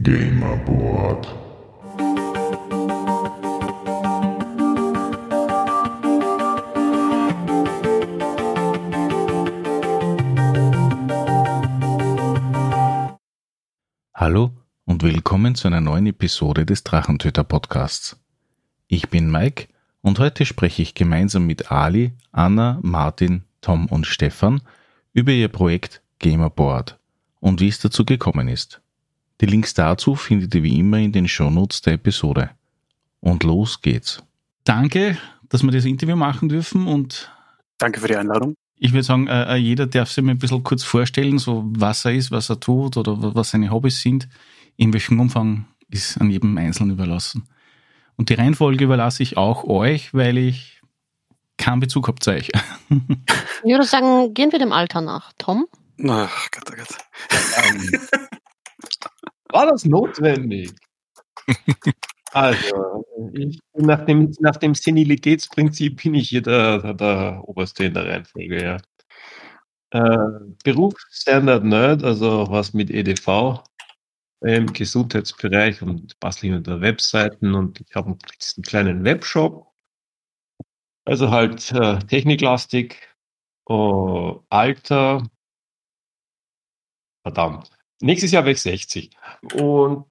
Gamerboard. Hallo und willkommen zu einer neuen Episode des Drachentöter Podcasts. Ich bin Mike und heute spreche ich gemeinsam mit Ali, Anna, Martin, Tom und Stefan über ihr Projekt Gamerboard und wie es dazu gekommen ist. Die Links dazu findet ihr wie immer in den Shownotes der Episode. Und los geht's. Danke, dass wir das Interview machen dürfen und Danke für die Einladung. ich würde sagen, äh, äh, jeder darf sich mal ein bisschen kurz vorstellen, so was er ist, was er tut oder was seine Hobbys sind. In welchem Umfang ist an jedem Einzelnen überlassen. Und die Reihenfolge überlasse ich auch euch, weil ich keinen Bezug habe zu euch. Ich würde sagen, gehen wir dem Alter nach. Tom? Ach Gott, oh Gott. War das notwendig? Also, ich, nach, dem, nach dem Senilitätsprinzip bin ich hier der, der, Oberste in der Reihenfolge, ja. Äh, Beruf Standard Nerd, also was mit EDV im Gesundheitsbereich und basteln unter Webseiten und ich habe einen kleinen Webshop. Also halt äh, techniklastig, oh, Alter, verdammt. Nächstes Jahr wäre ich 60. Und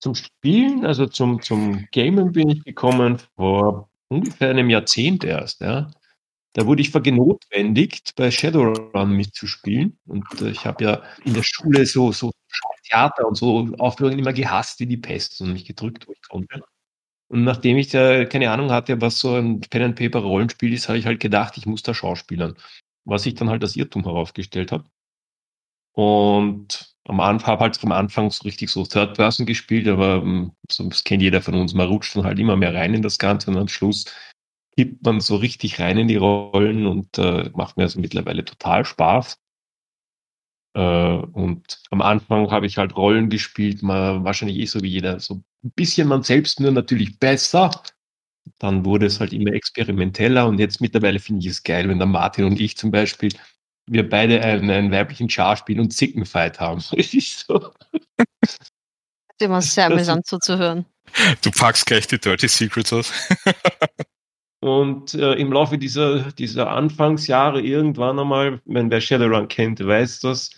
zum Spielen, also zum, zum Gamen bin ich gekommen vor ungefähr einem Jahrzehnt erst, ja. Da wurde ich vergenotwendigt, bei Shadowrun mitzuspielen. Und äh, ich habe ja in der Schule so, so Theater und so Aufführungen immer gehasst wie die Pest und mich gedrückt, wo ich konnte. Und nachdem ich da keine Ahnung hatte, was so ein Pen and Paper Rollenspiel ist, habe ich halt gedacht, ich muss da schauspielern. Was ich dann halt als Irrtum herausgestellt habe. Und am Anfang habe halt am Anfang so richtig so Third Person gespielt, aber ähm, so, das kennt jeder von uns. Man rutscht dann halt immer mehr rein in das Ganze und am Schluss kippt man so richtig rein in die Rollen und äh, macht mir also mittlerweile total Spaß. Äh, und am Anfang habe ich halt Rollen gespielt, mal wahrscheinlich eh so wie jeder, so ein bisschen man selbst, nur natürlich besser. Dann wurde es halt immer experimenteller und jetzt mittlerweile finde ich es geil, wenn der Martin und ich zum Beispiel, wir beide einen, einen weiblichen Char spielen und Zickenfight haben. Das ist so. Das ist immer sehr amüsant zuzuhören. Du packst gleich die Dirty Secrets aus. Und äh, im Laufe dieser, dieser Anfangsjahre irgendwann einmal, wenn wer Shadowrun kennt, weiß das,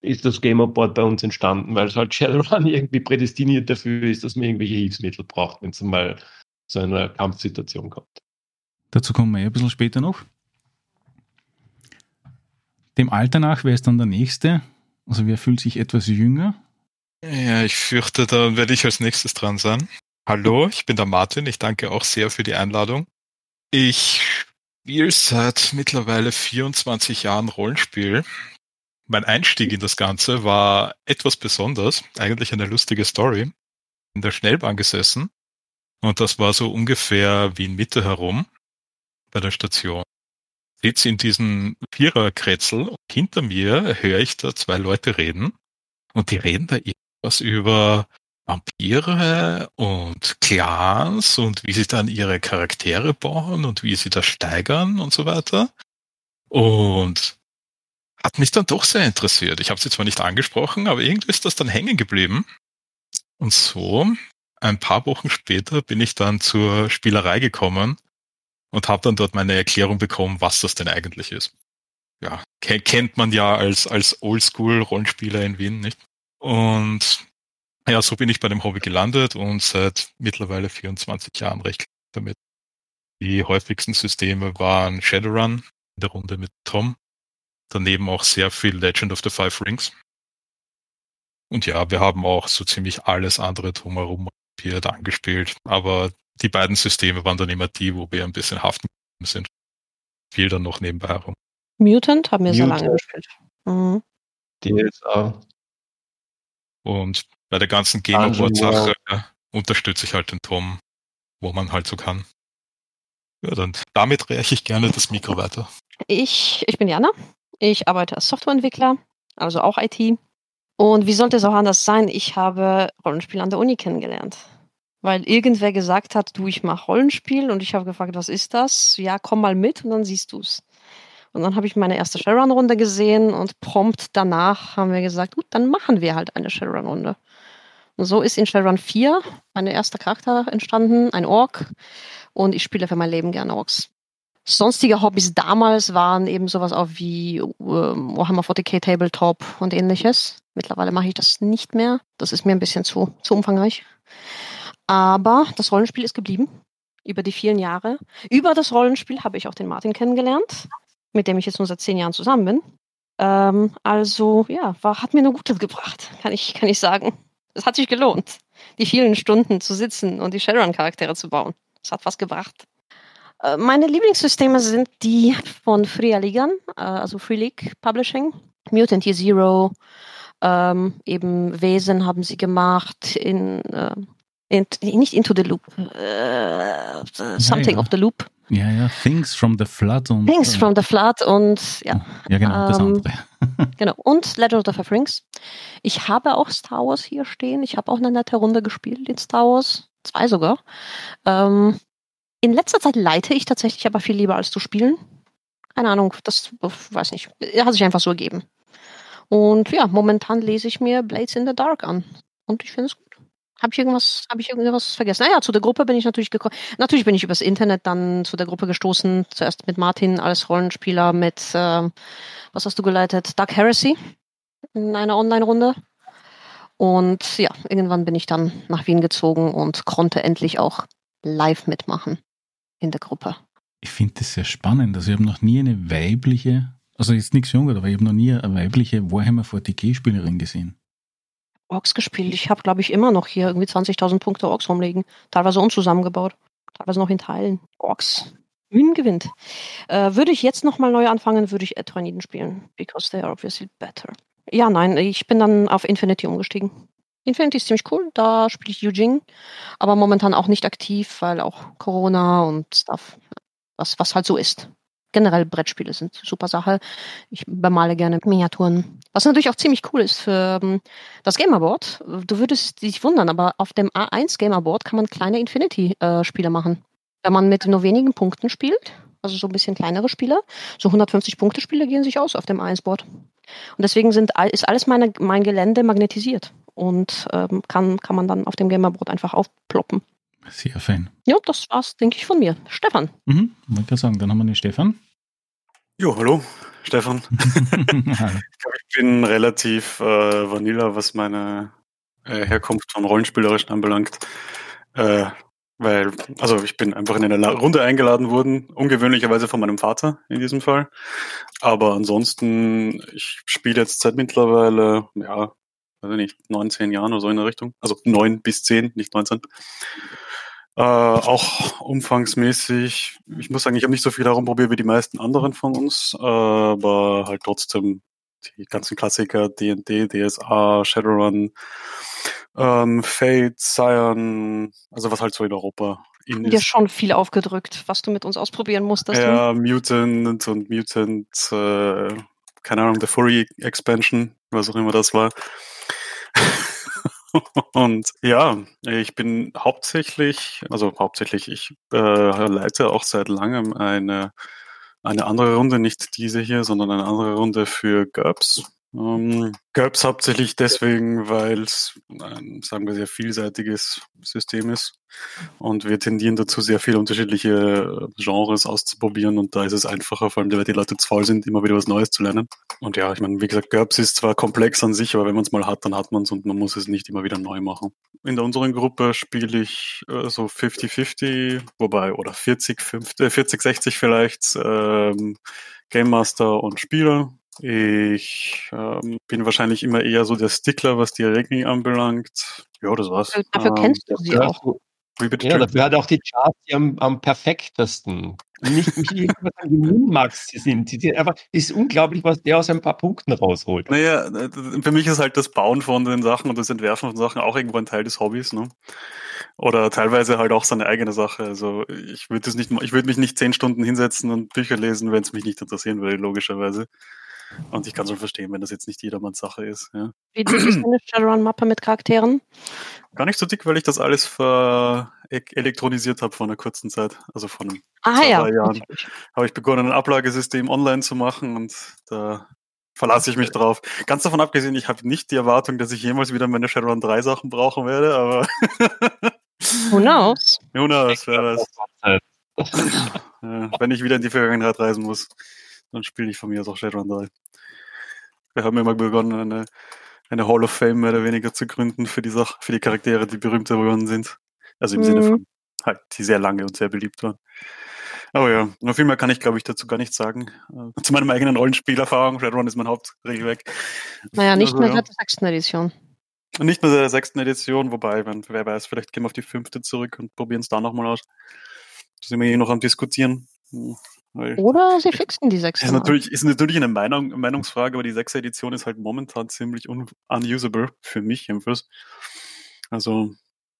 ist das Gamerboard bei uns entstanden, weil es halt Shadowrun irgendwie prädestiniert dafür ist, dass man irgendwelche Hilfsmittel braucht, wenn es mal zu einer Kampfsituation kommt. Dazu kommen wir eh ein bisschen später noch. Dem Alter nach, wer ist dann der Nächste? Also wer fühlt sich etwas jünger? Ja, ich fürchte, da werde ich als nächstes dran sein. Hallo, ich bin der Martin. Ich danke auch sehr für die Einladung. Ich spiele seit mittlerweile 24 Jahren Rollenspiel. Mein Einstieg in das Ganze war etwas besonders, eigentlich eine lustige Story. In der Schnellbahn gesessen und das war so ungefähr wie in Mitte herum bei der Station. Sitze in diesem Viererkretzel und hinter mir höre ich da zwei Leute reden und die reden da irgendwas über Vampire und Clans und wie sie dann ihre Charaktere bauen und wie sie das steigern und so weiter. Und hat mich dann doch sehr interessiert. Ich habe sie zwar nicht angesprochen, aber irgendwie ist das dann hängen geblieben. Und so, ein paar Wochen später bin ich dann zur Spielerei gekommen und habe dann dort meine Erklärung bekommen, was das denn eigentlich ist. Ja, ke- kennt man ja als, als Oldschool-Rollenspieler in Wien, nicht? Und ja, so bin ich bei dem Hobby gelandet und seit mittlerweile 24 Jahren recht damit. Die häufigsten Systeme waren Shadowrun in der Runde mit Tom. Daneben auch sehr viel Legend of the Five Rings. Und ja, wir haben auch so ziemlich alles andere drumherum angespielt. Aber die beiden Systeme waren dann immer die, wo wir ein bisschen haften sind. Viel dann noch nebenbei herum. Mutant haben wir Mutant. lange gespielt. Mhm. DSA. Und bei der ganzen Dungeon Gamerboard-Sache äh, unterstütze ich halt den Tom, wo man halt so kann. Ja, dann damit reiche ich gerne das Mikro weiter. Ich, ich bin Jana. Ich arbeite als Softwareentwickler, also auch IT. Und wie sollte es auch anders sein? Ich habe Rollenspiel an der Uni kennengelernt. Weil irgendwer gesagt hat, du, ich mache Rollenspiel und ich habe gefragt, was ist das? Ja, komm mal mit und dann siehst du's. Und dann habe ich meine erste Shadowrun-Runde gesehen und prompt danach haben wir gesagt, gut, dann machen wir halt eine Shadowrun-Runde. Und so ist in Shadowrun 4 mein erster Charakter entstanden, ein Ork. Und ich spiele für mein Leben gerne Orks. Sonstige Hobbys damals waren eben sowas auch wie äh, Warhammer 40k Tabletop und ähnliches. Mittlerweile mache ich das nicht mehr. Das ist mir ein bisschen zu, zu umfangreich. Aber das Rollenspiel ist geblieben über die vielen Jahre. Über das Rollenspiel habe ich auch den Martin kennengelernt, mit dem ich jetzt nur seit zehn Jahren zusammen bin. Ähm, also ja, war, hat mir nur Gutes gebracht, kann ich, kann ich sagen. Es hat sich gelohnt, die vielen Stunden zu sitzen und die Shadowrun-Charaktere zu bauen. Es hat was gebracht. Äh, meine Lieblingssysteme sind die von Free Ligan, äh, also Free League Publishing, Mutant Year Zero, ähm, eben Wesen haben sie gemacht, in, äh, in, nicht Into the Loop, äh, Something ja, ja. of the Loop. Ja, ja, Things from the Flood und. Things from the Flood und ja. Ja, genau, das ähm, andere. genau. Und Legend of the Rings. Ich habe auch Star Wars hier stehen. Ich habe auch eine nette Runde gespielt in Star Wars. Zwei sogar. Ähm, in letzter Zeit leite ich tatsächlich aber viel lieber als zu spielen. Keine Ahnung, das weiß nicht. Hat sich einfach so ergeben. Und ja, momentan lese ich mir Blades in the Dark an. Und ich finde es gut. Habe ich irgendwas, ich irgendwas vergessen? Naja, zu der Gruppe bin ich natürlich gekommen. Natürlich bin ich übers Internet dann zu der Gruppe gestoßen. Zuerst mit Martin als Rollenspieler, mit, äh, was hast du geleitet? Dark Heresy in einer Online-Runde. Und ja, irgendwann bin ich dann nach Wien gezogen und konnte endlich auch live mitmachen in der Gruppe. Ich finde das sehr spannend. Also ich habe noch nie eine weibliche, also jetzt nichts Junges, aber ich habe noch nie eine weibliche Warhammer 40k-Spielerin gesehen. Orks gespielt. Ich habe, glaube ich, immer noch hier irgendwie 20.000 Punkte Orks rumliegen. Teilweise unzusammengebaut. Teilweise noch in Teilen. Orks. Wien gewinnt. Äh, würde ich jetzt nochmal neu anfangen, würde ich Etraniden spielen. Because they are obviously better. Ja, nein, ich bin dann auf Infinity umgestiegen. Infinity ist ziemlich cool, da spiele ich Yujing, aber momentan auch nicht aktiv, weil auch Corona und Stuff, was, was halt so ist. Generell Brettspiele sind super Sache. Ich bemale gerne Miniaturen. Was natürlich auch ziemlich cool ist für ähm, das Gamerboard. Du würdest dich wundern, aber auf dem A1 Gamerboard kann man kleine Infinity-Spiele äh, machen. Wenn man mit nur wenigen Punkten spielt, also so ein bisschen kleinere Spiele, so 150 Punkte Spiele gehen sich aus auf dem A1-Board. Und deswegen sind, ist alles meine, mein Gelände magnetisiert und ähm, kann, kann man dann auf dem Gamerboard einfach aufploppen. Sehr fein. Ja, das war's, denke ich, von mir. Stefan. Mhm, wollte gerade sagen, dann haben wir den Stefan. Jo, hallo, Stefan. ich bin relativ äh, vanilla, was meine äh, Herkunft von Rollenspielerischen anbelangt. Äh, weil, also ich bin einfach in eine Runde eingeladen worden, ungewöhnlicherweise von meinem Vater in diesem Fall. Aber ansonsten, ich spiele jetzt seit mittlerweile, ja, weiß ich nicht, 19 Jahren oder so in der Richtung. Also 9 bis 10, nicht 19. Äh, auch umfangsmäßig. Ich muss sagen, ich habe nicht so viel herumprobiert wie die meisten anderen von uns, aber halt trotzdem die ganzen Klassiker, D&D, DSA, Shadowrun, ähm, Fate, Cyan, also was halt so in Europa in Dir schon viel aufgedrückt, was du mit uns ausprobieren musstest. Ja, Mutant und Mutant, äh, keine Ahnung, The Furry Expansion, was auch immer das war. Und ja, ich bin hauptsächlich, also hauptsächlich, ich äh, leite auch seit langem eine, eine andere Runde, nicht diese hier, sondern eine andere Runde für GURPS. Ähm, GURPS hauptsächlich deswegen, weil es ein, sagen wir, sehr vielseitiges System ist. Und wir tendieren dazu, sehr viele unterschiedliche Genres auszuprobieren. Und da ist es einfacher, vor allem weil die Leute zu faul sind, immer wieder was Neues zu lernen. Und ja, ich meine, wie gesagt, GURPS ist zwar komplex an sich, aber wenn man es mal hat, dann hat man es und man muss es nicht immer wieder neu machen. In der unseren Gruppe spiele ich äh, so 50-50, wobei, oder 40-60 äh, 40, vielleicht, ähm, Game Master und Spieler. Ich ähm, bin wahrscheinlich immer eher so der Stickler, was die Regeln anbelangt. Ja, das war's. Dafür ähm, kennst du sie auch. Ja, dafür hat auch die Charts die am, am perfektesten. Nicht, nicht irgendwas an Max sind. Die sind einfach, ist unglaublich, was der aus ein paar Punkten rausholt. Naja, für mich ist halt das Bauen von den Sachen und das Entwerfen von Sachen auch irgendwo ein Teil des Hobbys, ne? Oder teilweise halt auch seine eigene Sache. Also ich würde nicht, ich würde mich nicht zehn Stunden hinsetzen und Bücher lesen, wenn es mich nicht interessieren würde, logischerweise. Und ich kann schon verstehen, wenn das jetzt nicht jedermanns Sache ist. Ja. Wie dick ist eine Shadowrun-Mappe mit Charakteren? Gar nicht so dick, weil ich das alles ver elektronisiert habe vor einer kurzen Zeit. Also vor einem Ah zwei, ja. drei Jahren habe ich begonnen, ein Ablagesystem online zu machen und da verlasse ich mich drauf. Ganz davon abgesehen, ich habe nicht die Erwartung, dass ich jemals wieder meine Shadowrun 3 Sachen brauchen werde, aber Who knows? Jonas, wer weiß. Ja, wenn ich wieder in die Vergangenheit reisen muss, dann spiele ich von mir aus auch Shadowrun 3. Wir haben immer begonnen, eine, eine Hall of Fame mehr oder weniger zu gründen für die Sache, für die Charaktere, die berühmter geworden sind. Also im Sinne Mhm. von halt, die sehr lange und sehr beliebt waren. Aber ja, noch viel mehr kann ich, glaube ich, dazu gar nicht sagen. Äh, Zu meinem eigenen Rollenspielerfahrung. Shadowrun ist mein Hauptregelwerk. Naja, nicht Also, mehr seit der sechsten Edition. Und nicht nur seit der sechsten Edition, wobei, wenn, wer weiß, vielleicht gehen wir auf die fünfte zurück und probieren es da nochmal aus. Da sind wir hier noch am Diskutieren. Weil Oder sie fixen die sechste. ist Mal. natürlich, ist natürlich eine Meinung, Meinungsfrage, aber die sechste Edition ist halt momentan ziemlich un unusable, für mich jedenfalls. Also,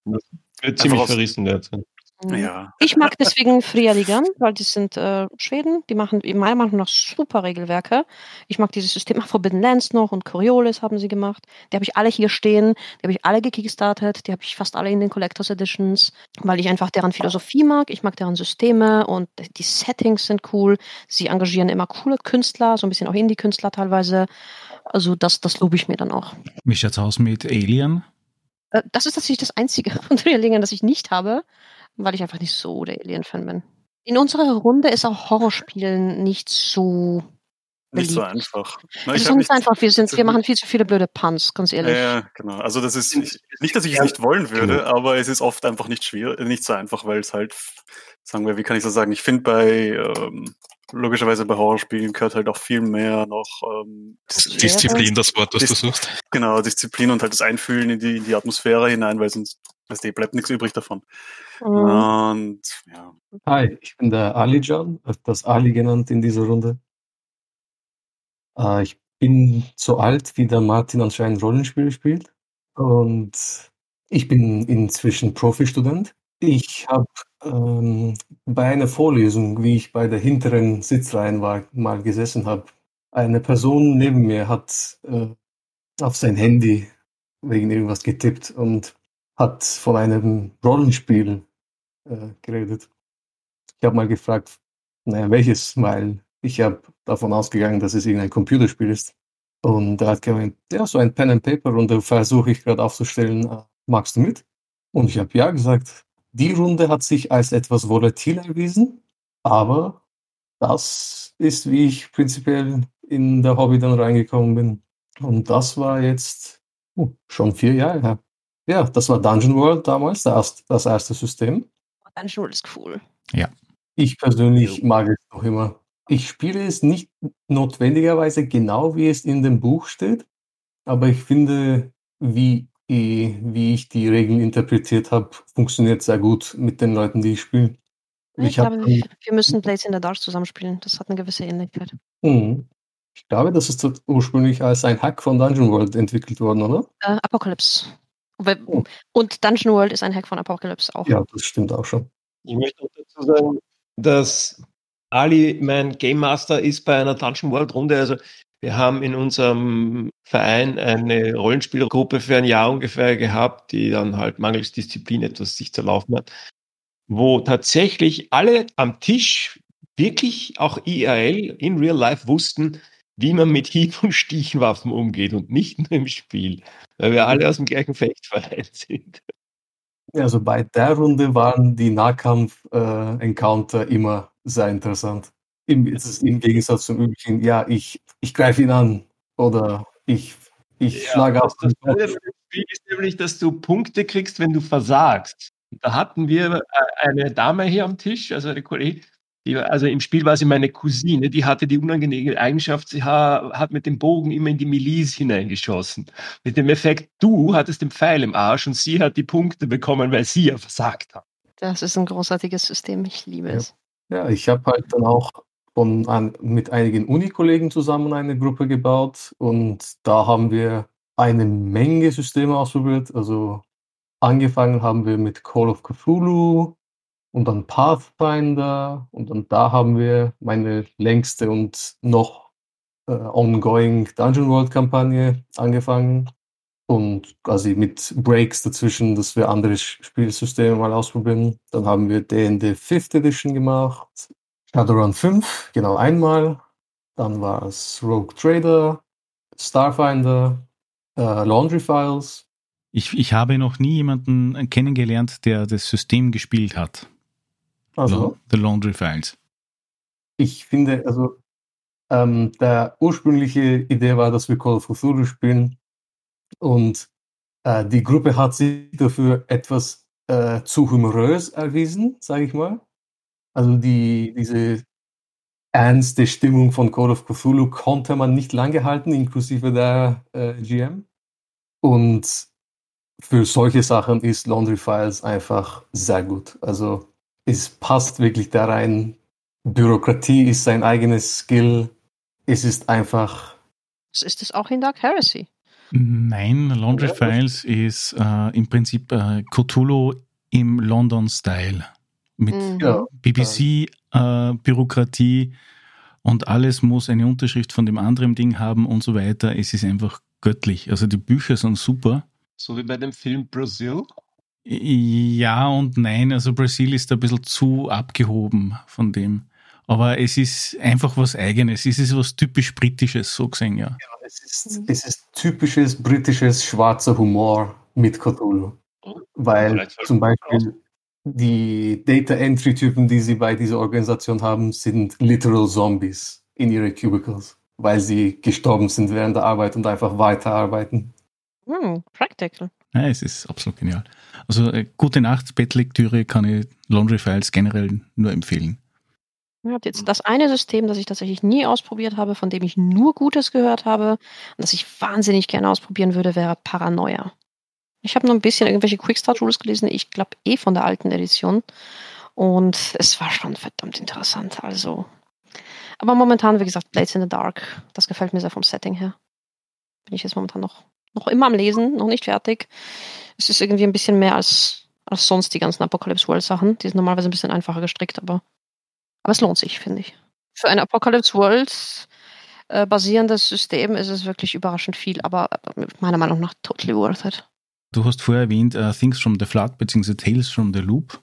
Wird ziemlich aus- verrissen derzeit. Mhm. ja. Ich mag deswegen Fria Ligan, weil die sind äh, Schweden, die machen in meiner Meinung nach super Regelwerke. Ich mag dieses System Ach, Forbidden Lands noch und Coriolis haben sie gemacht. Die habe ich alle hier stehen, die habe ich alle gekickstartet, die habe ich fast alle in den Collectors Editions, weil ich einfach deren Philosophie mag, ich mag deren Systeme und die Settings sind cool. Sie engagieren immer coole Künstler, so ein bisschen auch Indie-Künstler teilweise. Also das, das lobe ich mir dann auch. Wie schaut's aus mit Alien? Äh, Das ist tatsächlich das einzige von Alien, das ich nicht habe, weil ich einfach nicht so der Alien-Fan bin. In unserer Runde ist auch Horrorspielen nicht so. Nicht so beliebt. einfach. Na, Es ich ist uns nicht- einfach, wir, sind, wir machen viel zu viele blöde Punts, ganz ehrlich. ja, genau. Also das ist ich, nicht, dass ich es nicht wollen würde, aber es ist oft einfach nicht schwierig, nicht so einfach, weil es halt, sagen wir, wie kann ich das sagen? Ich finde bei ähm, logischerweise bei Horrorspielen gehört halt auch viel mehr noch ähm. Disziplin, das Wort, was du Dis- suchst. genau Disziplin und halt das Einfühlen in die, in die Atmosphäre hinein, weil sonst weißt du, bleibt nichts übrig davon. Mhm. Und ja, Hi, ich bin der Ali Can, öfters Ali genannt in dieser Runde. Äh, ich bin so alt, wie der Martin anscheinend Rollenspiele spielt. Und ich bin inzwischen Profistudent. Ich habe ähm, bei einer Vorlesung, wie ich bei der hinteren Sitzreihen war, mal gesessen habe, eine Person neben mir hat äh, auf sein Handy wegen irgendwas getippt und hat von einem Rollenspiel äh, geredet. Ich habe mal gefragt, naja, welches, weil ich habe davon ausgegangen, dass es irgendein Computerspiel ist. Und er hat gemeint, ja, so ein Pen and Paper und da versuche ich gerade aufzustellen, äh, magst du mit? Und ich habe ja gesagt. Die Runde hat sich als etwas volatil erwiesen, aber das ist, wie ich prinzipiell in der Hobby dann reingekommen bin. Und das war jetzt uh, schon vier Jahre her. Ja, das war Dungeon World damals, das, erste System. Dungeon World ist cool. Ich persönlich mag es noch immer. Ich spiele es nicht notwendigerweise genau, wie es in dem Buch steht, aber ich finde, wie, eh- wie ich die Regeln interpretiert habe, funktioniert sehr gut mit den Leuten, die ich spiele. Ich, Ich glaube, wir müssen Blades in the Dark zusammenspielen. Das hat eine gewisse Ähnlichkeit. Mhm. Ich glaube, das ist ursprünglich als ein Hack von Dungeon World entwickelt worden, oder? Äh, Apocalypse. Oh. Und Dungeon World ist ein Hack von Apocalypse auch. Ja, das stimmt auch schon. Ich möchte auch dazu sagen, dass Ali mein Game Master ist bei einer Dungeon World Runde. Also wir haben in unserem Verein eine Rollenspielergruppe für ein Jahr ungefähr gehabt, die dann halt mangels Disziplin etwas sich zerlaufen hat, wo tatsächlich alle am Tisch wirklich auch IRL in Real Life wussten, wie man mit Hieb- und Stichwaffen umgeht und nicht nur im Spiel, weil wir alle aus dem gleichen Fechtverein sind. Also bei der Runde waren die Nahkampf-Encounter immer sehr interessant. Im, es ist im Gegensatz zum üblichen, ja, ich, ich greife ihn an oder ich, ich Ja, schlage auf. Das Spiel ist nämlich, dass du Punkte kriegst, wenn du versagst. Da hatten wir äh, eine Dame hier am Tisch, also eine Kollegin, die, also im Spiel war sie meine Cousine, die hatte die unangenehme Eigenschaft, sie ha, hat mit dem Bogen immer in die Milice hineingeschossen. Mit dem Effekt, du hattest den Pfeil im Arsch und sie hat die Punkte bekommen, weil sie ja versagt hat. Das ist ein großartiges System. Ich liebe Ja. es. Ja, ich habe halt dann auch von, an, mit einigen Uni-Kollegen zusammen eine Gruppe gebaut und da haben wir eine Menge Systeme ausprobiert. Also angefangen haben wir mit Call of Cthulhu und dann Pathfinder und dann da haben wir meine längste und noch äh, ongoing Dungeon World Kampagne angefangen und quasi mit Breaks dazwischen, dass wir andere Spielsysteme mal ausprobieren. Dann haben wir D&D 5th Edition gemacht, Shadowrun 5, genau einmal. Dann war es Rogue Trader, Starfinder, äh, Laundry Files. Ich, ich habe noch nie jemanden kennengelernt, der das System gespielt hat. Also, The Laundry Files. ich finde, also ähm, der ursprüngliche Idee war, dass wir Call of Cthulhu spielen und äh, die Gruppe hat sich dafür etwas äh, zu humorös erwiesen, sage ich mal. Also die, diese ernste Stimmung von Call of Cthulhu konnte man nicht lange halten, inklusive der äh, GM. Und für solche Sachen ist Laundry Files einfach sehr gut. Also es passt wirklich da rein. Bürokratie ist sein eigenes Skill. Es ist einfach, Das ist es auch in Dark Heresy. Nein, Laundry Ja, Files ist äh, im Prinzip äh, Cthulhu im London-Style. Mit Mhm. ja, BBC-Bürokratie und alles muss eine Unterschrift von dem anderen Ding haben und so weiter. Es ist einfach göttlich. Also die Bücher sind super. So wie bei dem Film Brazil. Ja und nein, also Brasil ist ein bisschen zu abgehoben von dem. Aber es ist einfach was Eigenes. Es ist was typisch Britisches, so gesehen, ja. es ist, es ist typisches britisches schwarzer Humor mit Cthulhu. Weil zum Beispiel die Data Entry Typen, die sie bei dieser Organisation haben, sind literal Zombies in ihre Cubicles, weil sie gestorben sind während der Arbeit und einfach weiterarbeiten. Hm, practical. Ja, es ist absolut genial. Also äh, gute Nacht, Bettlektüre kann ich Laundry Files generell nur empfehlen. Ja, jetzt das eine System, das ich tatsächlich nie ausprobiert habe, von dem ich nur Gutes gehört habe und das ich wahnsinnig gerne ausprobieren würde, wäre Paranoia. Ich habe nur ein bisschen irgendwelche Quickstart-Rules gelesen, ich glaube eh von der alten Edition. Und es war schon verdammt interessant. Also. Aber momentan, wie gesagt, Blades in the Dark, das gefällt mir sehr vom Setting her. Bin ich jetzt momentan noch, noch immer am Lesen, noch nicht fertig. Es ist irgendwie ein bisschen mehr als, als sonst die ganzen Apocalypse World Sachen. Die sind normalerweise ein bisschen einfacher gestrickt, aber aber es lohnt sich, finde ich. Für ein Apocalypse World äh, basierendes System ist es wirklich überraschend viel, aber meiner Meinung nach totally worth it. Du hast vorher erwähnt uh, Things from the Flood bzw. Tales from the Loop.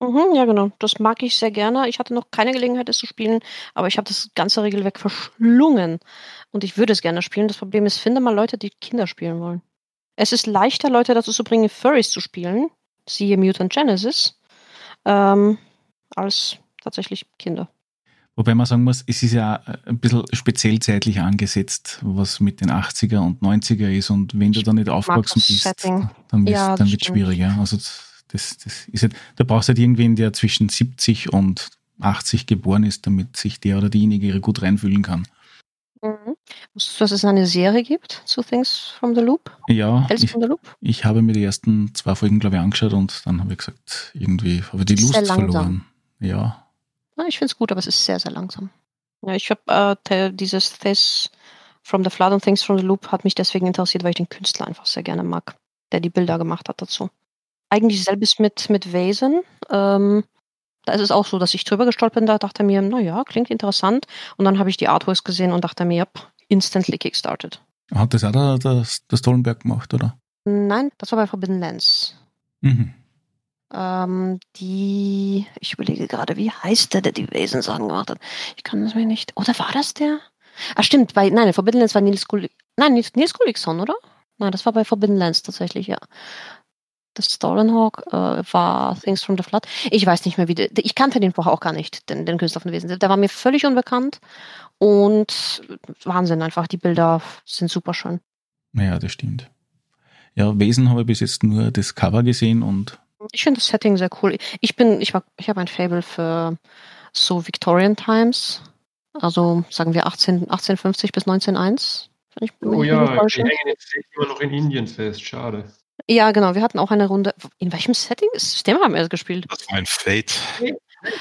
Mhm, ja, genau. Das mag ich sehr gerne. Ich hatte noch keine Gelegenheit, es zu spielen, aber ich habe das ganze Regelwerk verschlungen. Und ich würde es gerne spielen. Das Problem ist, finde mal Leute, die Kinder spielen wollen. Es ist leichter, Leute dazu zu bringen, Furries zu spielen, siehe Mutant Genesis, ähm, als tatsächlich Kinder. Wobei man sagen muss, es ist ja ein bisschen speziell zeitlich angesetzt, was mit den 80er und 90er ist. Und wenn du da nicht aufgewachsen bist, Setting. dann, Ja, dann wird es stimmt. schwierig. Ja? Also das, das ist halt, da brauchst du halt irgendwen, der zwischen 70 und 80 geboren ist, damit sich der oder diejenige gut reinfühlen kann. Mhm. Wusstest du, dass es eine Serie gibt zu Things from the Loop? Ja, Tales ich, from the Loop? ich habe mir die ersten zwei Folgen, glaube ich, angeschaut und dann habe ich gesagt, irgendwie habe ich die Lust verloren. Ja, Ja, ich finde es gut, aber es ist sehr, sehr langsam. Ja, ich habe äh, dieses This from the Flood and Things from the Loop hat mich deswegen interessiert, weil ich den Künstler einfach sehr gerne mag, der die Bilder gemacht hat dazu. Eigentlich selbst mit, mit Vasen. Ähm, da ist es auch so, dass ich drüber gestolpert bin, da dachte mir, naja, klingt interessant. Und dann habe ich die Artworks gesehen und dachte mir, yep, instantly kickstarted. hat das auch der, der, der Stollenberg gemacht, oder? Nein, das war bei Forbidden Lands. Mhm. Ähm, die, ich überlege gerade, wie heißt der, der die Wesensagen gemacht hat? Ich kann das mir nicht. Oder war das der? Ah, stimmt, bei, nein, Forbidden Lands war Nils Gulli Nein, Nils, Nils Gullickson, oder? Nein, das war bei Forbidden Lands tatsächlich, ja. Das Stolen Hawk äh, war Things from the Flood. Ich weiß nicht mehr, wie der, ich kannte den vorher auch gar nicht, den, den Künstler von Wesen. Der war mir völlig unbekannt und Wahnsinn einfach. Die Bilder sind super schön. Ja, das stimmt. Ja, Wesen habe ich bis jetzt nur das Cover gesehen und Ich finde das Setting sehr cool. Ich bin, ich war, ich habe ein Fable für so Victorian Times. Also sagen wir 18, 1850 bis 1901. wenn ich Oh ja, die hängen jetzt immer noch in Indien fest. Schade. Ja, genau. Wir hatten auch eine Runde. In welchem Setting? Das System haben wir das gespielt. Das war ein Fate.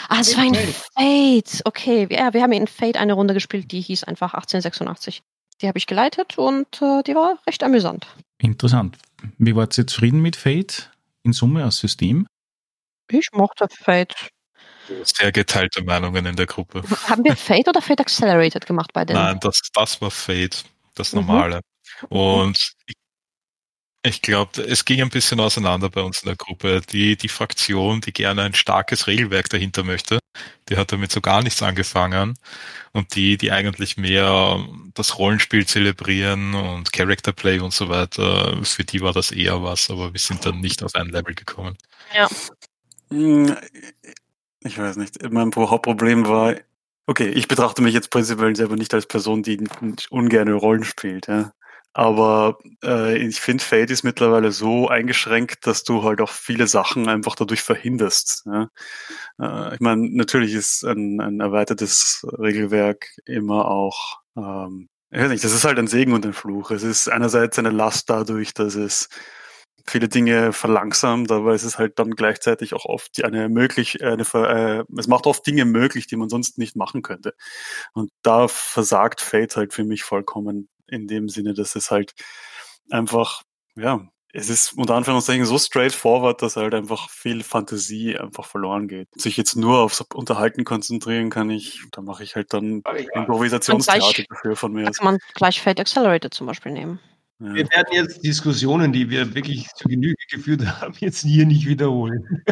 Ah, es war ein Fate. Okay, ja, wir haben in Fate eine Runde gespielt, die hieß einfach 1886. Die habe ich geleitet und äh, die war recht amüsant. interessant. Wie wart ihr zufrieden mit Fate in Summe als System? Ich mochte Fate. Sehr geteilte Meinungen in der Gruppe. Haben wir Fate oder Fate Accelerated gemacht bei denen? Nein, das, das war Fate, das Mhm. normale. Und ich, ich glaube, es ging ein bisschen auseinander bei uns in der Gruppe. Die, die Fraktion, die gerne ein starkes Regelwerk dahinter möchte, die hat damit so gar nichts angefangen. Und die, die eigentlich mehr das Rollenspiel zelebrieren und Character Play und so weiter, für die war das eher was, aber wir sind dann nicht auf ein Level gekommen. Hm, Ich weiß nicht. Mein Hauptproblem war, okay, ich betrachte mich jetzt prinzipiell selber nicht als Person, die ungerne Rollen spielt, ja. Aber äh, ich finde, Fate ist mittlerweile so eingeschränkt, dass du halt auch viele Sachen einfach dadurch verhinderst. Ja? Äh, ich meine, natürlich ist ein, ein erweitertes Regelwerk immer auch, ähm, ich weiß nicht, das ist halt ein Segen und ein Fluch. Es ist einerseits eine Last dadurch, dass es viele Dinge verlangsamt, aber es ist halt dann gleichzeitig auch oft eine möglich, eine, äh, es macht oft Dinge möglich, die man sonst nicht machen könnte. Und da versagt Fate halt für mich vollkommen in dem Sinne, dass es halt einfach, ja, es ist unter Anführungszeichen so straightforward, dass halt einfach viel Fantasie einfach verloren geht. Sich jetzt nur aufs Unterhalten konzentrieren kann ich, da mache ich halt dann Improvisationstheater dafür von mir. Kann man gleich Fate Accelerated zum Beispiel nehmen. Ja. Wir werden jetzt Diskussionen, die wir wirklich zu Genüge geführt haben, jetzt hier nicht wiederholen.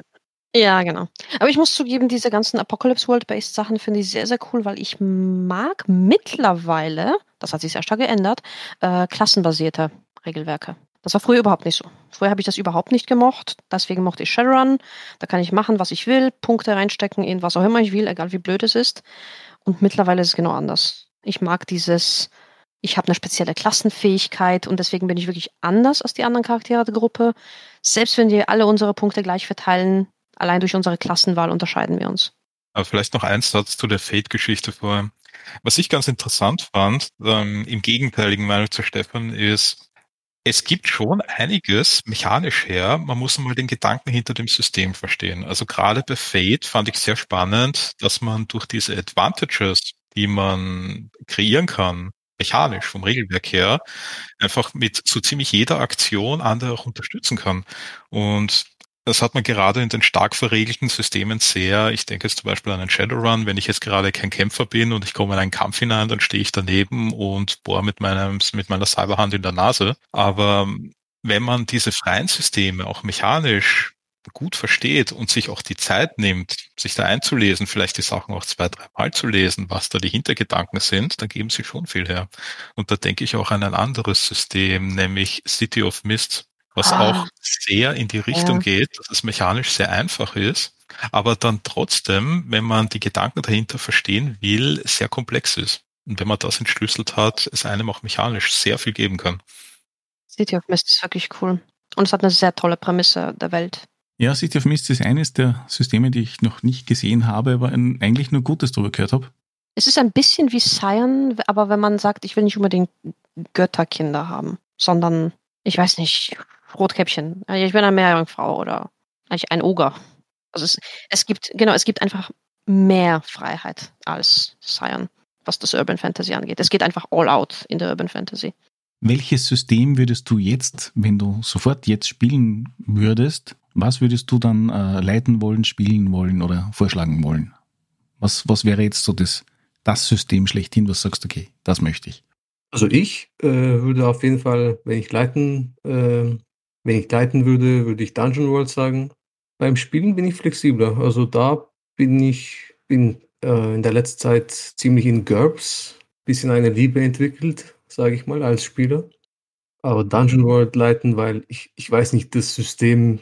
Ja, genau. Aber ich muss zugeben, diese ganzen Apocalypse World-based Sachen finde ich sehr, sehr cool, weil ich mag mittlerweile, das hat sich sehr stark geändert, äh, klassenbasierte Regelwerke. Das war früher überhaupt nicht so. Früher habe ich das überhaupt nicht gemocht. Deswegen mochte ich Shadowrun. Da kann ich machen, was ich will, Punkte reinstecken in was auch immer ich will, egal wie blöd es ist. Und mittlerweile ist es genau anders. Ich mag dieses, ich habe eine spezielle Klassenfähigkeit und deswegen bin ich wirklich anders als die anderen Charaktere der Gruppe. Selbst wenn wir alle unsere Punkte gleich verteilen, allein durch unsere Klassenwahl unterscheiden wir uns. Aber vielleicht noch ein Satz zu der Fate-Geschichte vorher. Was ich ganz interessant fand, ähm, im gegenteiligen Meinung zu Stefan, ist, es gibt schon einiges mechanisch her. Man muss mal den Gedanken hinter dem System verstehen. Also gerade bei Fate fand ich sehr spannend, dass man durch diese Advantages, die man kreieren kann, mechanisch vom Regelwerk her, einfach mit so ziemlich jeder Aktion andere auch unterstützen kann. Und das hat man gerade in den stark verregelten Systemen sehr. Ich denke jetzt zum Beispiel an einen Shadowrun. Wenn ich jetzt gerade kein Kämpfer bin und ich komme in einen Kampf hinein, dann stehe ich daneben und bohre mit meinem, mit meiner Cyberhand in der Nase. Aber wenn man diese freien Systeme auch mechanisch gut versteht und sich auch die Zeit nimmt, sich da einzulesen, vielleicht die Sachen auch zwei, dreimal zu lesen, was da die Hintergedanken sind, dann geben sie schon viel her. Und da denke ich auch an ein anderes System, nämlich City of Mist, was Ah. auch sehr in die Richtung Ja. geht, dass es mechanisch sehr einfach ist, aber dann trotzdem, wenn man die Gedanken dahinter verstehen will, sehr komplex ist. Und wenn man das entschlüsselt hat, es einem auch mechanisch sehr viel geben kann. City of Mist ist wirklich cool. Und es hat eine sehr tolle Prämisse der Welt. Ja, City of Mist ist eines der Systeme, die ich noch nicht gesehen habe, aber eigentlich nur Gutes darüber gehört habe. Es ist ein bisschen wie Cyan, aber wenn man sagt, ich will nicht unbedingt Götterkinder haben, sondern, ich weiß nicht, Rotkäppchen. Also Ich bin eine Meerjungfrau oder eigentlich ein Oger. Also es, es gibt, genau, es gibt einfach mehr Freiheit als Cyan, was das Urban Fantasy angeht. Es geht einfach all out in der Urban Fantasy. Welches System würdest du jetzt, wenn du sofort jetzt spielen würdest, was würdest du dann äh, leiten wollen, spielen wollen oder vorschlagen wollen? Was, was wäre jetzt so das, das System schlechthin, was sagst du, okay, das möchte ich? Also ich äh, würde auf jeden Fall, wenn ich leiten, äh, wenn ich leiten würde, würde ich Dungeon World sagen. Beim Spielen bin ich flexibler. Also da bin ich bin äh, in der letzten Zeit ziemlich in GURPS, bisschen eine Liebe entwickelt, sage ich mal, als Spieler. Aber Dungeon World leiten, weil ich, ich weiß nicht, das System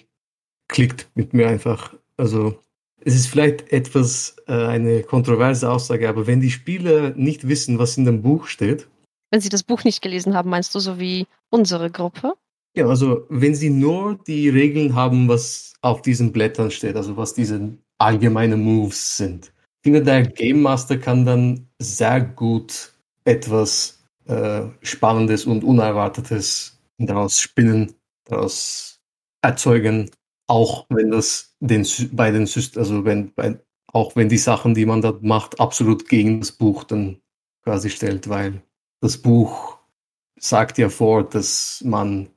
klickt mit mir einfach. Also es ist vielleicht etwas äh, eine kontroverse Aussage, aber wenn die Spieler nicht wissen, was in dem Buch steht, Wenn Sie das Buch nicht gelesen haben, meinst du so wie unsere Gruppe? Ja, also wenn Sie nur die Regeln haben, was auf diesen Blättern steht, also was diese allgemeinen Moves sind. Ich finde, der Game Master kann dann sehr gut etwas äh, Spannendes und Unerwartetes daraus spinnen, daraus erzeugen, auch wenn das den bei den Syst also wenn bei, auch wenn die Sachen, die man da macht, absolut gegen das Buch dann quasi stellt, weil das Buch sagt ja vor, dass man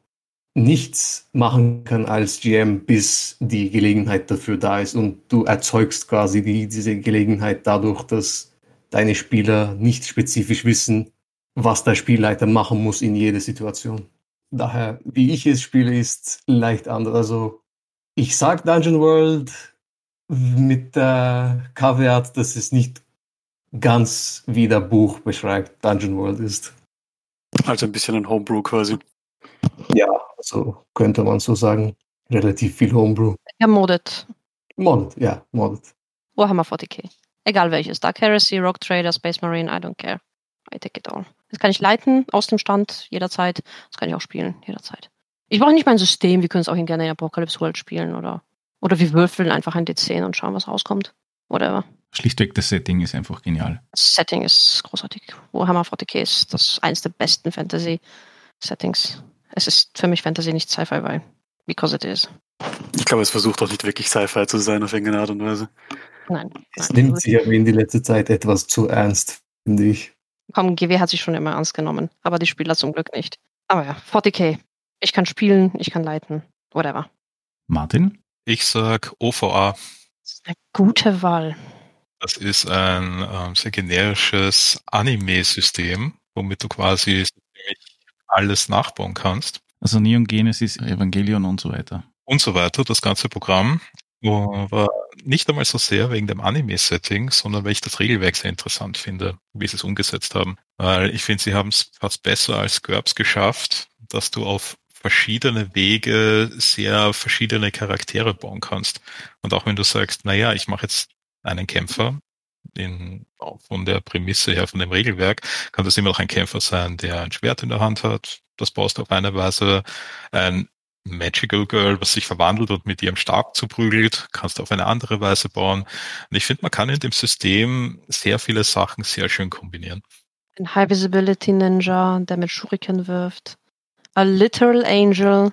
nichts machen kann als GM, bis die Gelegenheit dafür da ist. Und du erzeugst quasi die, diese Gelegenheit dadurch, dass deine Spieler nicht spezifisch wissen, was der Spielleiter machen muss in jeder Situation. Daher, wie ich es spiele, ist leicht anders. Also ich sage Dungeon World mit der Caveat, dass es nicht ganz wie der Buch beschreibt, Dungeon World ist. Also ein bisschen ein Homebrew quasi. Ja, also könnte man so sagen. Relativ viel Homebrew. Ja, modded. Modded, ja, modded. Warhammer 40k. Egal welches. Dark Heresy, Rogue Trader, Space Marine, I don't care. I take it all. Das kann ich leiten aus dem Stand jederzeit. Das kann ich auch spielen jederzeit. Ich brauche nicht mein System. Wir können es auch in gerne in Apocalypse World spielen oder, oder wir würfeln einfach ein D10 und schauen, was rauskommt. Whatever. Schlichtweg, das Setting ist einfach genial. Das Setting ist großartig. Warhammer 40k ist das eins der besten Fantasy-Settings. Es ist für mich Fantasy nicht Sci-Fi, weil because it is. Ich glaube, es versucht auch nicht wirklich Sci-Fi zu sein auf irgendeine Art und Weise. Nein. Es nein. nimmt sich aber in die letzte Zeit etwas zu ernst, finde ich. Komm, GW hat sich schon immer ernst genommen, aber die Spieler zum Glück nicht. Aber ja, 40k. Ich kann spielen, ich kann leiten, whatever. Martin? Ich sag OVA. Das ist eine gute Wahl. Das ist ein ähm, sehr generisches Anime-System, womit du quasi alles nachbauen kannst Also Neon Genesis, Evangelion und so weiter. und so weiter, das ganze Programm. Aber nicht einmal so sehr wegen dem Anime-Setting, sondern weil ich das Regelwerk sehr interessant finde, wie sie es umgesetzt haben. Weil ich finde, sie haben es fast besser als GURPS geschafft, dass du auf verschiedene Wege sehr verschiedene Charaktere bauen kannst. Und auch wenn du sagst, naja, ich mache jetzt einen Kämpfer, in, von der Prämisse her, von dem Regelwerk, kann das immer noch ein Kämpfer sein, der ein Schwert in der Hand hat. Das baust du auf eine Weise. Ein Magical Girl, was sich verwandelt und mit ihrem Stab zuprügelt, kannst du auf eine andere Weise bauen. Und ich finde, man kann in dem System sehr viele Sachen sehr schön kombinieren. Ein High Visibility Ninja, der mit Shuriken wirft. A Literal Angel.